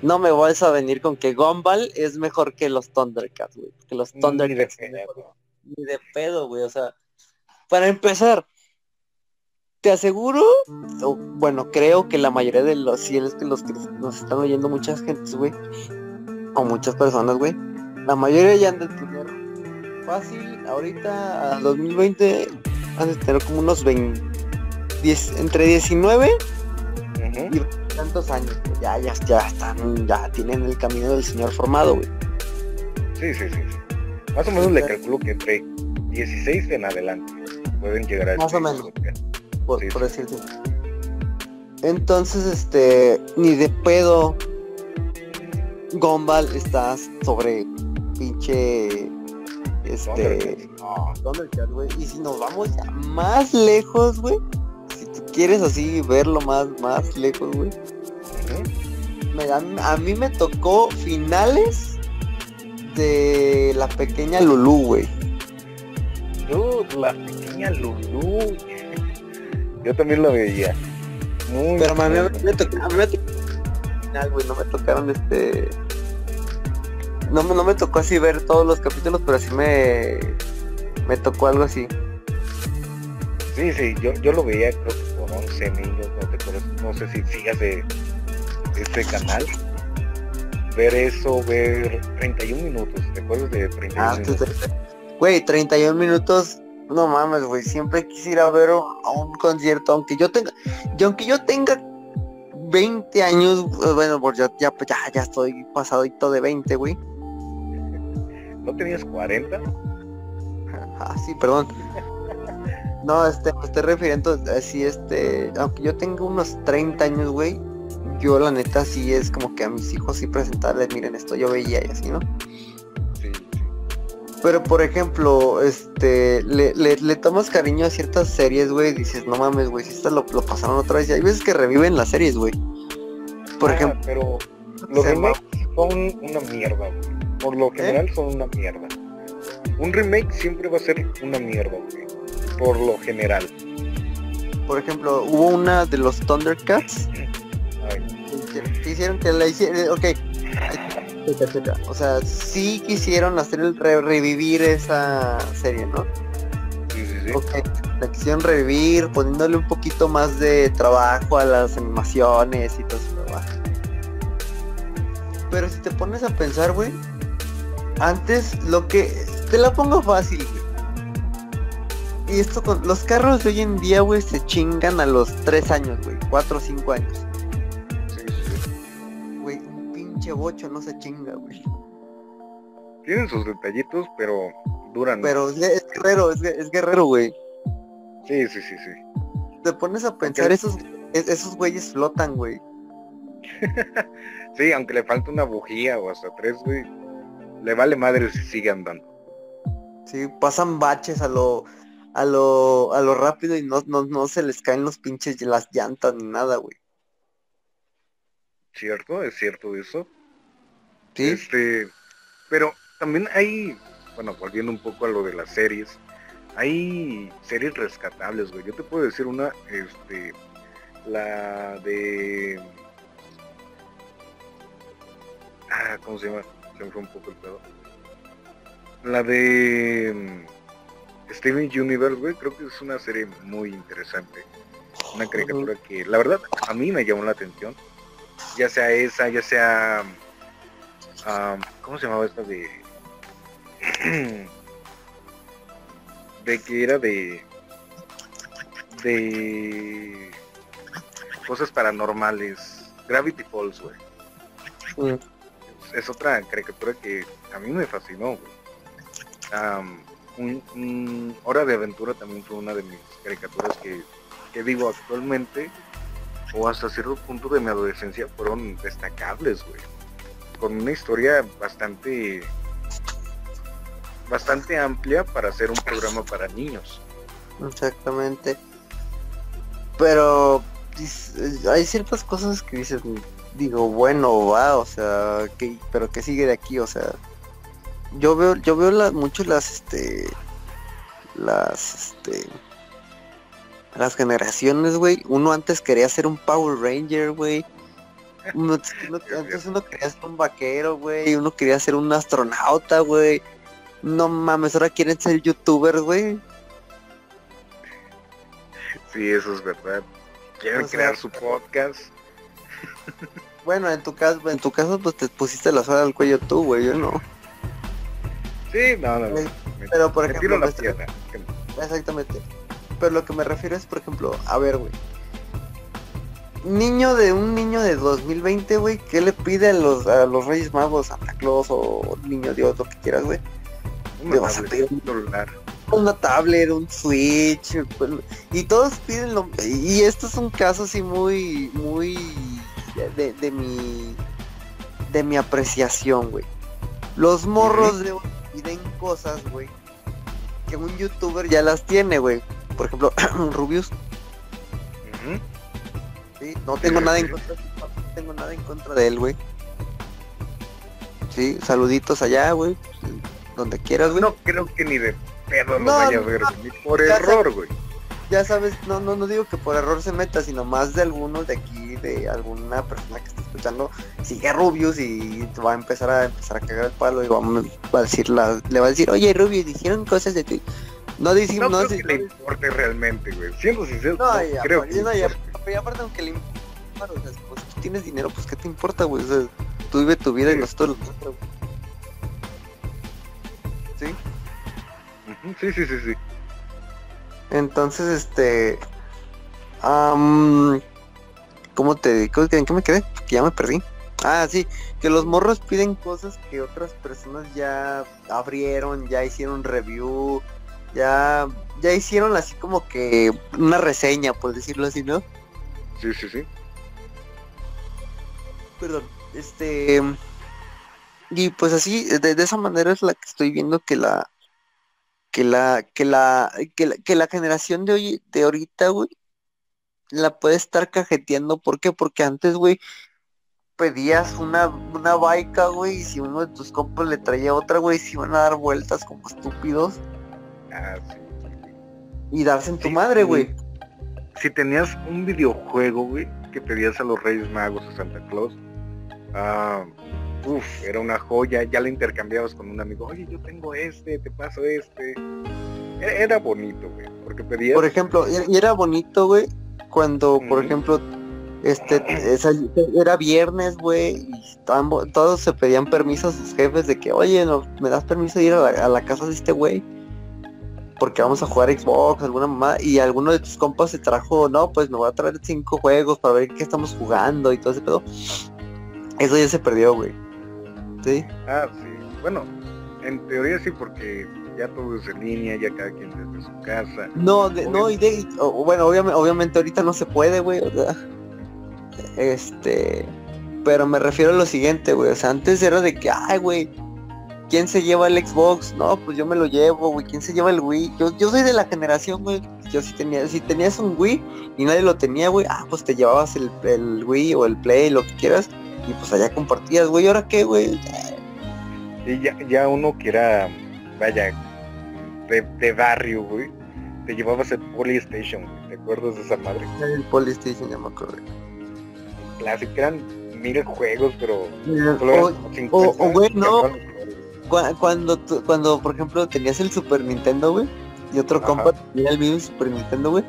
no me vas a venir con que Gumball es mejor que los Thundercats, güey, que los Thundercats. Ni de pedo, güey, o sea, para empezar, te aseguro, o, bueno, creo que la mayoría de los, si que los que nos están oyendo muchas gentes, güey, o muchas personas, güey, la mayoría ya han de tener fácil, ahorita a 2020 han de tener como unos 20, 10, entre 19 y tantos años. Ya, ya, ya están, ya tienen el camino del señor formado, güey. Sí, sí, sí. Más o menos le calculo que entre 16 en adelante pueden llegar a Más o menos. Por, por decirte. Entonces, este, ni de pedo Gombal está sobre pinche este. güey. Y si nos vamos más lejos, güey. Si tú quieres así verlo más, más lejos, güey. a, mí me tocó finales de la pequeña Lulu, güey. Yo, la pequeña Lulu. Yo también la veía. Pero a mí, me tocó, a mí me tocó final, güey, no me tocaron este no, no me tocó así ver todos los capítulos, pero sí me, me tocó algo así. Sí, sí, yo, yo lo veía creo que por 11 niños, no, no sé si sigas de este canal. Ver eso, ver 31 minutos, ¿te acuerdas de 31 ah, minutos? Güey, 31 minutos, no mames, güey, siempre quisiera ver a un concierto, aunque yo tenga, yo, aunque yo tenga 20 años, bueno, pues ya, ya, ya estoy pasadito de 20, güey. ¿No tenías 40? Ah, sí, perdón. No, este, me estoy refiriendo así, este, aunque yo tengo unos 30 años, güey, yo la neta sí es como que a mis hijos sí presentarles, miren esto, yo veía y así, ¿no? Sí, sí. Pero por ejemplo, este, le, le, tomas cariño a ciertas series, güey, dices, no mames, güey, si esta lo, pasaron otra vez, y hay veces que reviven las series, güey. Por ah, ejemplo. Pero los demás son una mierda, güey por lo general son una mierda. Un remake siempre va a ser una mierda, por lo general. Por ejemplo, hubo una de los Thundercats que hicieron que la hicieron, eh, ok, o sea, sí quisieron hacer el revivir esa serie, ¿no? Sí, sí, sí. Okay. La quisieron revivir, poniéndole un poquito más de trabajo a las animaciones y todo eso. Pero si te pones a pensar, güey, antes lo que... Te la pongo fácil, Y esto con... Los carros de hoy en día, güey, se chingan a los 3 años, güey. 4 o 5 años. Sí, sí. Güey, un pinche bocho no se chinga, güey. Tienen sus detallitos, pero duran. Pero es, guerrero, es, guerrero, güey. Sí, sí, sí, sí. Te pones a pensar, esos, esos güeyes flotan, güey. sí, aunque le falta una bujía o hasta tres, güey le vale madre si sigue andando. Sí, pasan baches a lo a lo a lo rápido y no, no, se les caen los pinches las llantas ni nada, güey. Cierto, es cierto eso. Sí. Este, pero también hay, bueno, volviendo un poco a lo de las series, hay series rescatables, güey. Yo te puedo decir una, este, la de ah, ¿cómo se llama? Fue un poco el pedo. La de mm, Steven Universe, güey, creo que es una serie muy interesante. Una caricatura que, la verdad, a mí me llamó la atención. Ya sea esa, ya sea... ¿Cómo se llamaba esta de... de que era de... De... Cosas paranormales. Gravity Falls, güey es otra caricatura que a mí me fascinó. un, Hora de Aventura también fue una de mis caricaturas que, que digo actualmente o hasta cierto punto de mi adolescencia fueron destacables, güey. Con una historia bastante bastante amplia para hacer un programa para niños. Exactamente. pero hay ciertas cosas que dices, digo, bueno, va, o sea, pero que sigue de aquí, o sea, yo veo, yo veo la, mucho las, este, las, este, las generaciones, güey. Uno antes quería ser un Power Ranger, güey. Uno, antes uno quería ser un vaquero, güey. Uno quería ser un astronauta, güey. No mames, ahora quieren ser youtubers, güey. Sí, eso es verdad. Quieren crear su podcast. Bueno, en tu caso, en tu caso pues te pusiste la soga al cuello tú, güey, yo no. Sí, no, no. pero por ejemplo, la exactamente. Pero lo que me refiero es, por ejemplo, a ver, güey. Niño de un niño de 2020, güey, ¿qué le pide a los, a los Reyes Magos, Santa Claus o Niño Dios, lo que quieras, güey? Le vas a pedir un celular una tablet, un Switch, pues, y todos piden lo y esto es un caso así muy, muy de, de mi de mi apreciación, güey. Los morros de hoy piden cosas, güey, que un youtuber ya las tiene, güey. Por ejemplo, Rubius. Sí, no tengo nada en contra. tengo nada en contra de él, güey. Sí, saluditos allá, güey. Donde quieras, güey. No creo que ni de pedo lo vaya a ver, ni por error, güey. Ya sabes, no, no, no digo que por error se meta, sino más de algunos de aquí, de alguna persona que está escuchando, sigue Rubius y va a empezar a empezar a cagar el palo y vamos a decir la, le va a decir, oye Rubius, dijeron cosas de ti. No decimos, no, no creo que le importe realmente, güey. Siendo sincero, no, creo que no, y aparte aunque le importa, o sea, pues tú tienes dinero, pues qué te importa, güey. O sea, tú vive tu vida y nosotros lo ¿Sí? Sí, sí, sí, sí. Entonces, este... Um, ¿Cómo te... ¿En qué me quedé? Que ya me perdí. Ah, sí, que los morros piden cosas que otras personas ya abrieron, ya hicieron review, ya, ya hicieron así como que una reseña, por decirlo así, ¿no? Sí, sí, sí. Perdón, este... Y pues así, de, esa manera es la que estoy viendo que la... Que la, que la, que la, que la generación de hoy, de ahorita, güey, la puede estar cajeteando. ¿Por qué? Porque antes, güey, pedías una, una baica, güey, y si uno de tus compas le traía otra, güey, se iban a dar vueltas como estúpidos. Ah, sí. Y darse en tu madre, güey. Si tenías un videojuego, güey, que pedías a los Reyes Magos o Santa Claus, ah, uff, era una joya, ya la intercambiabas con un amigo, oye, yo tengo este, te paso este. E-, era bonito, güey, porque pedías... Por ejemplo, y era bonito, güey, cuando, por ejemplo, este, era viernes, güey, y todos se pedían permiso a sus jefes de que, oye, no, ¿me das permiso de ir a la, casa de este güey? Porque vamos a jugar Xbox, alguna mamá, y alguno de tus compas se trajo, no, pues me voy a traer cinco juegos para ver qué estamos jugando y todo ese pedo. Eso ya se perdió, güey. ¿Sí? Ah, sí. Bueno, en teoría sí, porque ya todo es en línea, ya cada quien desde su casa. No, no, y de, bueno, obviamente, obviamente ahorita no se puede, güey, o sea, este, pero me refiero a lo siguiente, güey, o sea, antes era de que, ay, güey, ¿quién se lleva el Xbox? No, pues yo me lo llevo, güey, ¿quién se lleva el Wii? Yo, yo soy de la generación, güey, yo sí tenía, si tenías un Wii y nadie lo tenía, güey, ah, pues te llevabas el, el Wii o el Play, lo que quieras, y pues allá compartías, güey, ¿ahora qué, güey? Y ya, ya uno que era, vaya, de, de barrio, güey, te llevabas el Polystation, ¿te acuerdas de esa madre? El Polystation, ya me acuerdo. Clásico, eran mil juegos, pero o, güey, no, cuando, cuando, por ejemplo, tenías el Super Nintendo, güey, y otro compa tenía el mismo Super Nintendo, güey,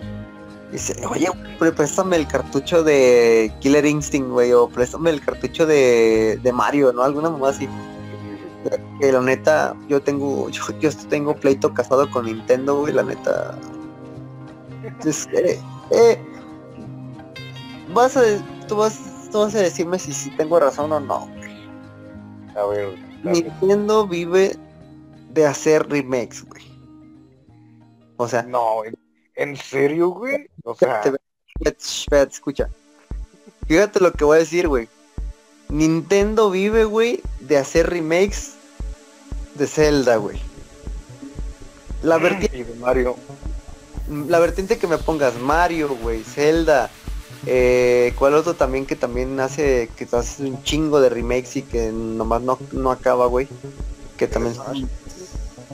dice, oye, préstame el cartucho de Killer Instinct, güey, o préstame el cartucho de, de Mario, ¿no? Alguna mamá así. Que la neta, yo tengo, yo, yo tengo pleito casado con Nintendo, güey, la neta. Eh, eh, vas a, tú vas, tú vas a decirme si, si tengo razón o no. A ver. Nintendo vive de hacer remakes, güey. O sea. No, ¿en serio, güey? O sea. Espérate, escucha. Fíjate lo que voy a decir, güey. Nintendo vive, güey, de hacer remakes de Zelda, güey. La vertiente de Mario. La vertiente que me pongas Mario, güey, Zelda. Eh, ¿Cuál otro también que también hace que hace un chingo de remakes y que nomás no, no acaba, güey? Que también.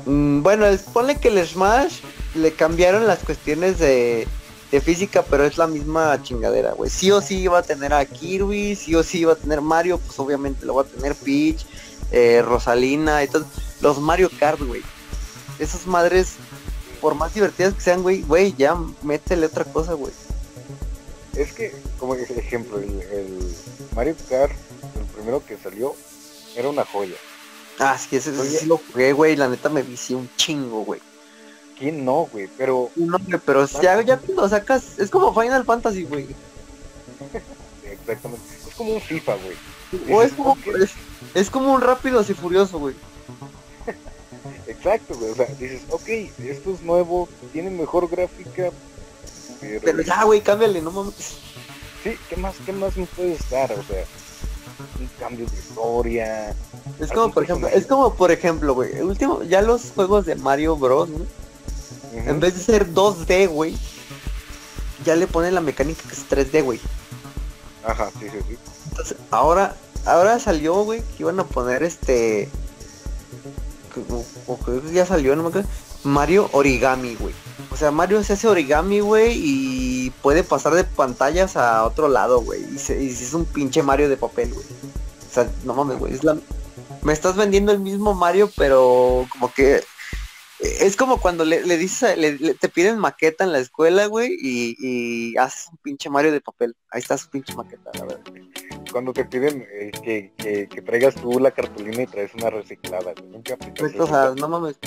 Mm, bueno, ponle que el Smash le cambiaron las cuestiones de de física, pero es la misma chingadera, güey. Sí o sí iba a tener a Kirby, sí o sí iba a tener Mario, pues obviamente lo va a tener Peach, eh, Rosalina y todo. Los Mario Kart, güey. Esas madres, por más divertidas que sean, güey, güey, ya métele otra cosa, güey. Es que, como ejemplo, el, Mario Kart, el primero que salió, era una joya. Ah, sí, ese, ese sí lo jugué, güey, la neta me vicié un chingo, güey. ¿Quién no, güey? Pero. No, pero ya, ya cuando sacas. Es como Final Fantasy, güey. Exactamente. Es como un FIFA, güey. O es como, es, como un rápido así furioso, güey. Exacto, güey. O sea, dices, ok, esto es nuevo, tiene mejor gráfica. Pero, ya, güey, cámbiale, no mames. Sí, ¿qué más, qué más me puedes dar? O sea, un cambio de historia. Es como, por ejemplo, es como, por ejemplo, güey, el último, ya los juegos de Mario Bros, ¿no? En vez de ser 2D, güey, ya le ponen la mecánica que es 3D, güey. Ajá, sí, sí, sí. Entonces, ahora, ahora salió, güey, que iban a poner este. O, creo que ya salió, no me acuerdo. Mario Origami, güey. O sea, Mario se hace origami, güey, y puede pasar de pantallas a otro lado, güey. Y, se, y es un pinche Mario de papel, güey. O sea, no mames, güey. La... Me estás vendiendo el mismo Mario, pero como que es como cuando le, dices, le, te piden maqueta en la escuela, güey, y, haces un pinche Mario de papel. Ahí está su pinche maqueta, la verdad. Cuando te piden eh, que, que, traigas tú la cartulina y traes una reciclada, güey. o sea, no mames.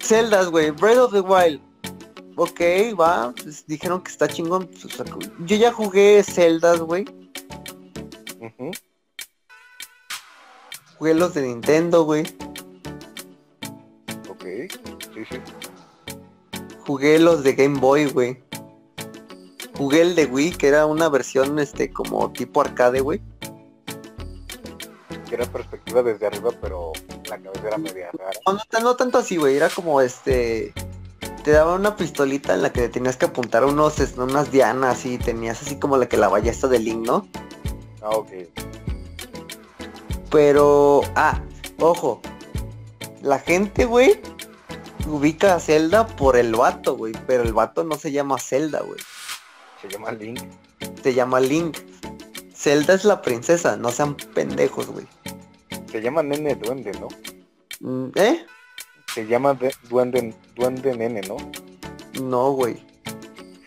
Celdas, güey, Breath of the Wild. Ok, va, pues dijeron que está chingón. Pues, yo ya jugué celdas, güey. Jugué los de Nintendo, güey. Jugué los de Game Boy, güey. Jugué el de Wii, que era una versión este como tipo arcade, güey. Que era perspectiva desde arriba, pero la cabeza era media rara. No, tanto así, güey. Era como este. Te daba una pistolita en la que tenías que apuntar unos, unas dianas y tenías así como la que la ballesta de Link, ¿no? Ah, ok. Pero. Ah, ojo. La gente, güey, ubica a Zelda por el vato, güey. Pero el vato no se llama Zelda, güey. Se llama Link. Se llama Link. Zelda es la princesa, no sean pendejos, güey. Se llama Nene Duende, ¿no? Mm, ¿Eh? Se llama Duende, Duende Nene, ¿no? No, güey.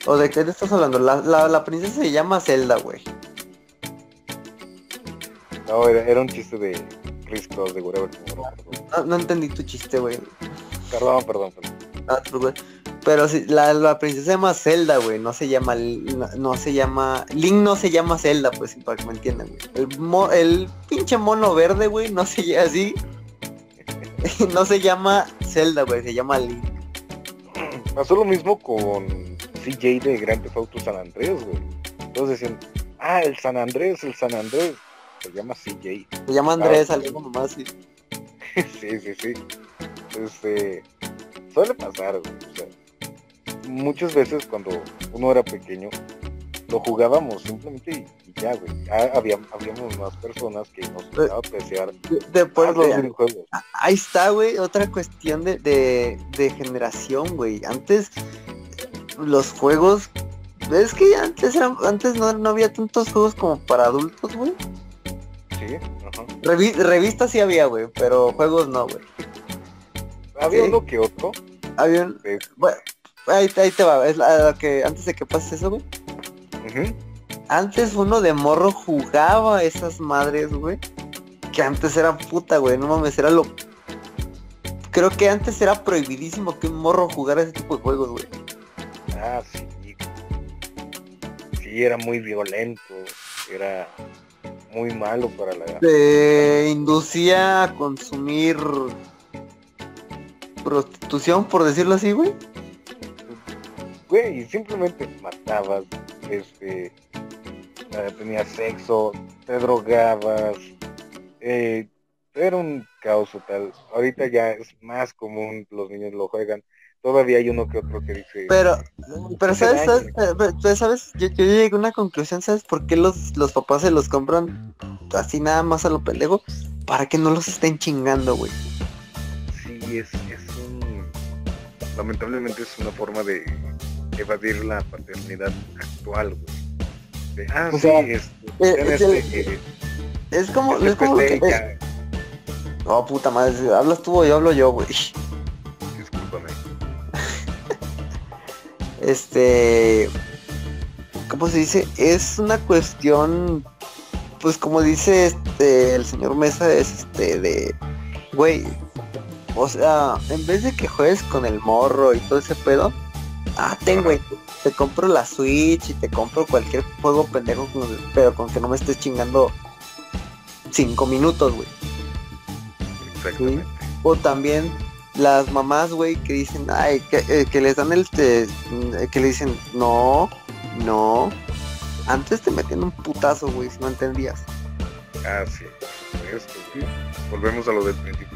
¿O de qué te estás hablando? La, princesa se llama Zelda, güey. No, era, un chiste de Cristo, de whatever. No, no entendí tu chiste, güey. Perdón, perdón, perdón. Pero si la, princesa se llama Zelda, güey, no se llama, no, se llama, Link no se llama Zelda, pues, para que me entiendan, güey. El, pinche mono verde, güey, no se llama así. no se llama Zelda, güey, se llama Link. Pasó lo mismo con CJ de Grand Theft Auto San Andrés, güey. Entonces decían, ah, el San Andrés, el San Andrés. Se llama CJ. Se llama Andrés, ah, algo nomás, sí. sí, sí, sí este, suele pasar, O sea, muchas veces cuando uno era pequeño, lo jugábamos simplemente y, ya, güey. había, habíamos más personas que nos gustaba apreciar Después, los videojuegos. Ahí está, güey, otra cuestión de, de, generación, güey. Antes los juegos es que antes eran, antes no, no, había tantos juegos como para adultos, güey. Sí, ajá. revistas sí había, güey, pero juegos no, güey. Había uno que otro. Había un... Bueno, ahí, te va, es la, que antes de que pase eso, güey. Antes uno de morro jugaba esas madres, güey. Que antes era puta, güey. No mames, era lo. Creo que antes era prohibidísimo que un morro jugara ese tipo de juegos, güey. Ah, sí. Sí, era muy violento. Era muy malo para la. Te inducía a consumir prostitución, por decirlo así, güey. Güey, simplemente matabas, este, eh, tenías sexo, te drogabas, eh, era un caos total. Ahorita ya es más común, los niños lo juegan. Todavía hay uno que otro que dice... Pero, pero ¿sabes? ¿sabes? ¿sabes? Yo, yo, llegué a una conclusión, ¿sabes por qué los, los papás se los compran así nada más a lo pendejo? Para que no los estén chingando, güey. Sí, es, lamentablemente es una forma de evadir la paternidad actual, güey. ah, sí, es, este, es, como, es como que, Oh, puta madre, hablas tú o yo hablo yo, güey. Discúlpame. este... ¿Cómo se dice? Es una cuestión, pues como dice este el señor Mesa, es este de... Güey, o sea, en vez de que juegues con el morro y todo ese pedo, ah, tengo, güey, te compro la Switch y te compro cualquier juego pendejo, pero con que no me estés chingando cinco minutos, güey. O también las mamás, güey, que dicen, ay, que, eh, les dan el, te, que le dicen, no, no. Antes te metían un putazo, güey, si no entendías. Ah, sí. Esto, Volvemos a lo del principio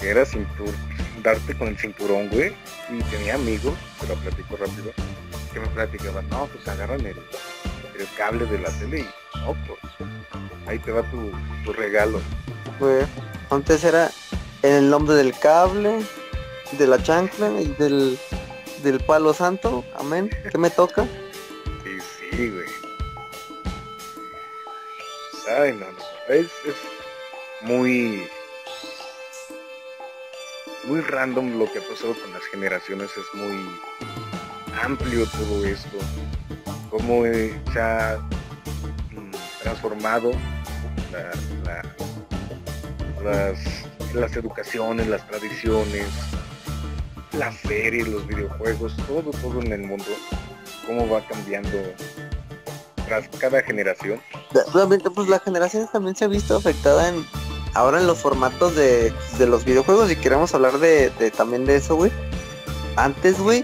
era cintur darte con el cinturón, güey. Y tenía amigos, te lo platico rápido, que me platicaban, no, pues agarran el, el cable de la tele y pues, ahí te va tu, tu regalo. Güey, antes era el nombre del cable, de la chancla y del, del palo santo. Amén. ¿Qué me toca? Sí, sí, güey. Ay, no, no. Es, es muy muy random lo que ha pasado con las generaciones, es muy amplio todo esto, cómo eh, se ha mm, transformado las, las educaciones, las tradiciones, las series, los videojuegos, todo, todo en el mundo, cómo va cambiando tras cada generación. Realmente, pues la generación también se ha visto afectada en ahora en los formatos de, los videojuegos y queremos hablar de, también de eso, güey. Antes, güey.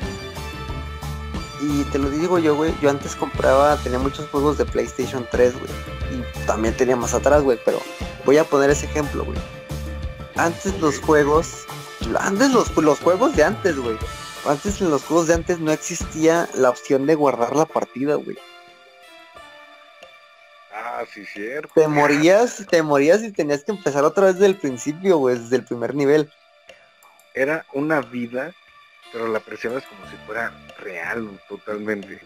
Y te lo digo yo, güey. Yo antes compraba, tenía muchos juegos de PlayStation 3, güey. Y también tenía más atrás, güey. Pero voy a poner ese ejemplo, güey. Antes los juegos, antes los, los juegos de antes, güey. Antes en los juegos de antes no existía la opción de guardar la partida, güey. Ah, sí, cierto. Te morías, te morías y tenías que empezar otra vez desde el principio, güey, desde el primer nivel. Era una vida, pero la presión es como si fuera real totalmente.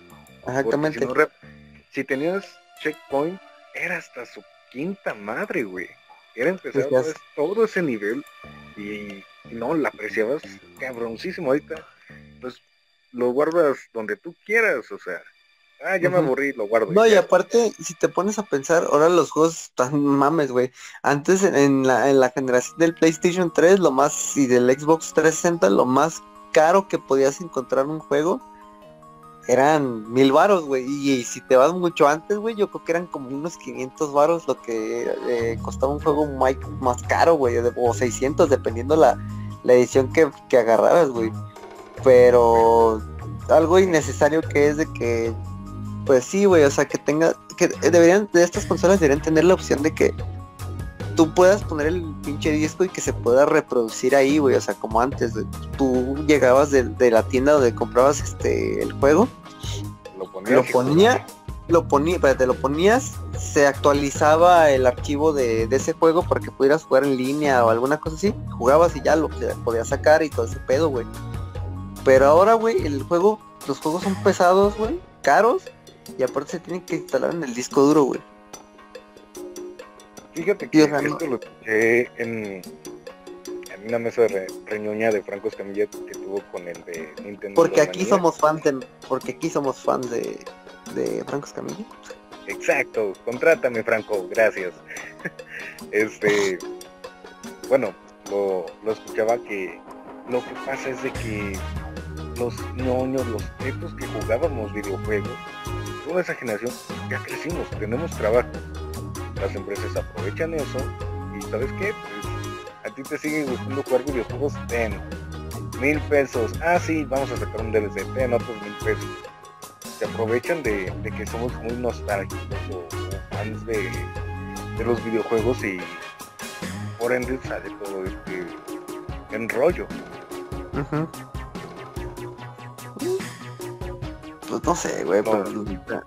Exactamente. Si, tenías checkpoint, era hasta su quinta madre, güey. Era empezar otra vez todo ese nivel y, no, la apreciabas cabroncísimo ahorita. Pues lo guardas donde tú quieras, o sea, Ah, ya me aburrí, lo guardo. No, y, aparte, si te pones a pensar, ahora los juegos están mames, güey. Antes en la, en la generación del PlayStation 3, lo más, y del Xbox 360, lo más caro que podías encontrar un juego eran mil varos, güey. Y, si te vas mucho antes, güey, yo creo que eran como unos 500 varos lo que eh, costaba un juego más caro, güey, o 600, dependiendo la, la edición que, que agarraras, güey. Pero algo innecesario que es de que pues sí, güey, o sea, que tenga, que deberían, de estas consolas deberían tener la opción de que tú puedas poner el pinche disco y que se pueda reproducir ahí, güey, o sea, como antes, tú llegabas de, la tienda donde comprabas este el juego, lo, ponía, lo ponía, te lo ponías, se actualizaba el archivo de, ese juego para que pudieras jugar en línea o alguna cosa así, jugabas y ya lo podías sacar y todo ese pedo, güey. Pero ahora, güey, el juego, los juegos son pesados, güey, caros y aparte se tienen que instalar en el disco duro, güey. Fíjate que esto lo escuché en, en una mesa de reñoña de Franco Escamilla que tuvo con el de Nintendo. Porque aquí somos fans de, porque aquí somos fans de, de Franco Escamilla. Exacto, contrátame Franco, gracias. este, bueno, lo, lo escuchaba que lo que pasa es de que los ñoños, los tetos que jugábamos videojuegos, toda esa generación ya crecimos, tenemos trabajo. Las empresas aprovechan eso y ¿sabes qué? Pues, a ti te siguen gustando jugar videojuegos, ten mil pesos. Ah, sí, vamos a sacar un DLC, ten otros mil pesos. Se aprovechan de, que somos muy nostálgicos o, fans de, los videojuegos y por ende sale todo este enrollo. Pues no sé, güey, pero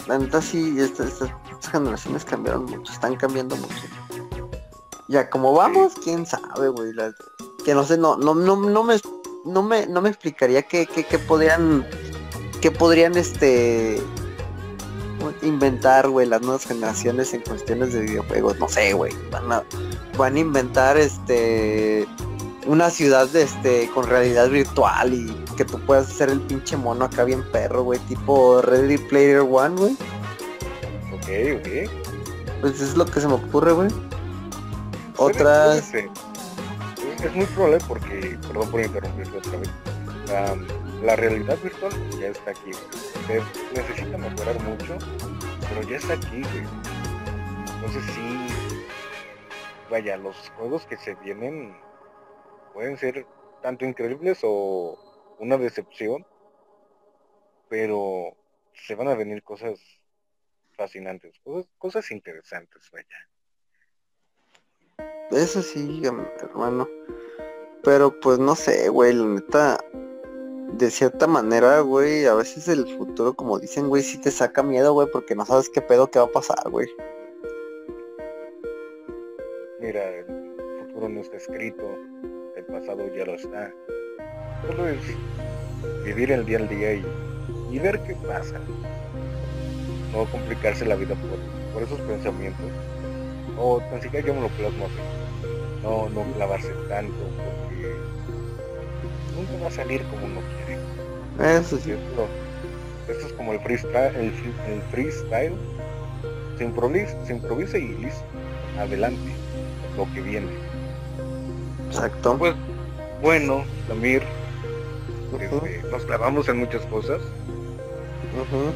la, neta sí, estas, generaciones cambiaron mucho, están cambiando mucho. Ya, como vamos, quién sabe, güey. que no sé, no, no, no, no me no me, no me explicaría qué, qué, qué podrían, qué podrían este inventar, güey, las nuevas generaciones en cuestiones de videojuegos. No sé, güey. Van a, van a inventar este una ciudad este con realidad virtual y que tú puedas hacer el pinche mono acá bien perro, güey, tipo Ready Player One, güey. Ok, ok. Pues es lo que se me ocurre, güey. Otras... Es, muy probable porque, perdón por interrumpirte otra vez, la realidad virtual ya está aquí. Se necesita mejorar mucho, pero ya está aquí, güey. Entonces sí, vaya, los juegos que se vienen pueden ser tanto increíbles o una decepción, pero se van a venir cosas fascinantes, cosas, cosas interesantes, vaya. Eso sí, hermano. Pero pues no sé, güey, la neta, de cierta manera, güey, a veces el futuro, como dicen, güey, sí te saca miedo, güey, porque no sabes qué pedo que va a pasar, güey. Mira, el futuro no está escrito, pasado ya lo está. Solo es vivir el día al día y, ver qué pasa. No complicarse la vida por, esos pensamientos. O tan siquiera yo me lo plasmo así. No, no clavarse tanto porque nunca va a salir como uno quiere. Eso sí. Esto, es como el freestyle, el, el freestyle. Se improvisa, se improvisa y listo. Adelante. Lo que viene. Exacto. Pues bueno, Samir, este, nos clavamos en muchas cosas.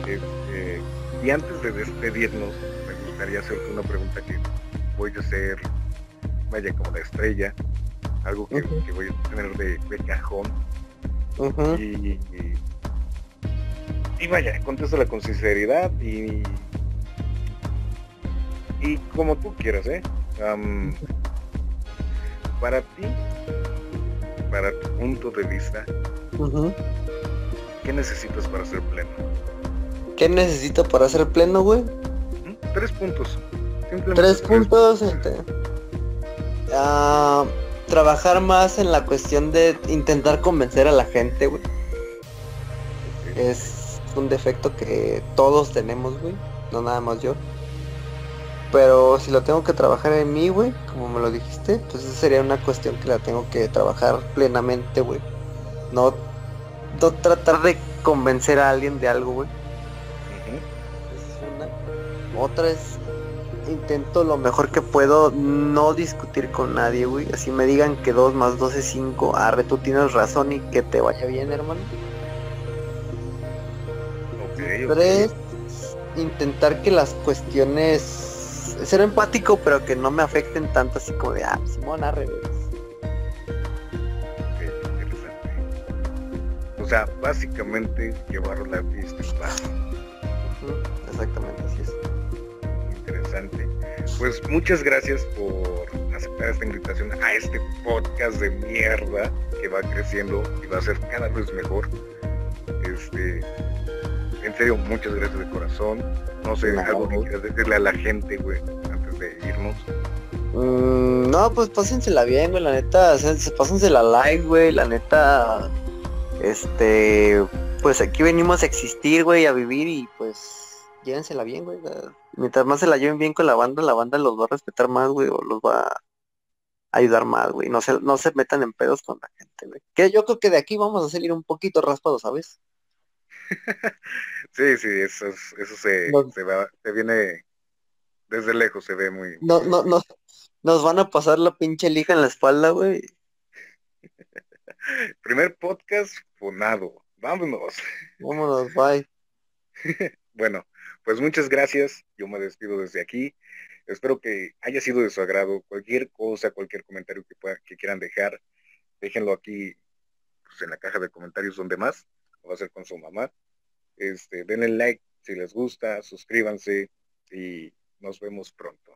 Este, y antes de despedirnos, me gustaría hacerte una pregunta que voy a hacer, vaya como la estrella, algo que, voy a tener de, cajón. y, y, vaya, contéstala con sinceridad y, y como tú quieras, ¿eh? Para ti, para tu punto de vista, ¿qué necesitas para ser pleno? ¿Qué necesito para ser pleno, güey? Tres puntos. Tres puntos. Este, ah, trabajar más en la cuestión de intentar convencer a la gente, güey. Es un defecto que todos tenemos, güey. No nada más yo. Pero si lo tengo que trabajar en mí, güey, como me lo dijiste, pues esa sería una cuestión que la tengo que trabajar plenamente, güey. No, no tratar de convencer a alguien de algo, güey. es una. Otra es intento lo mejor que puedo no discutir con nadie, güey. Así me digan que 2 más 2 es 5. Arre, tú tienes razón y que te vaya bien, hermano. Tres, intentar que las cuestiones ser empático, pero que no me afecten tanto así como de, ah, Simón, arre, O sea, básicamente llevar la fiesta Exactamente, así es. Interesante. Pues muchas gracias por aceptar esta invitación a este podcast de mierda que va creciendo y va a ser cada vez mejor. Este, en serio, muchas gracias de corazón. No sé, algo que quieras decirle a la gente, güey, antes de irnos. Mm, no, pues pásensela bien, güey, la neta, pásensela like, güey, la neta, este, pues aquí venimos a existir, güey, a vivir y pues llévensela bien, güey. Mientras más se la lleven bien con la banda, la banda los va a respetar más, güey, o los va a ayudar más, güey. No se, no se metan en pedos con la gente, güey. Que yo creo que de aquí vamos a salir un poquito raspados, ¿sabes? sí, sí, eso, eso se, se, va, se viene desde lejos, se ve muy... No, no, no, nos van a pasar la pinche lija en la espalda, güey. Primer podcast funado. Vámonos. Vámonos, bye. bueno, pues muchas gracias. Yo me despido desde aquí. Espero que haya sido de su agrado. Cualquier cosa, cualquier comentario que, pueda, que quieran dejar, déjenlo aquí pues, en la caja de comentarios donde más va a ser con su mamá. Este, denle like si les gusta, suscríbanse y nos vemos pronto.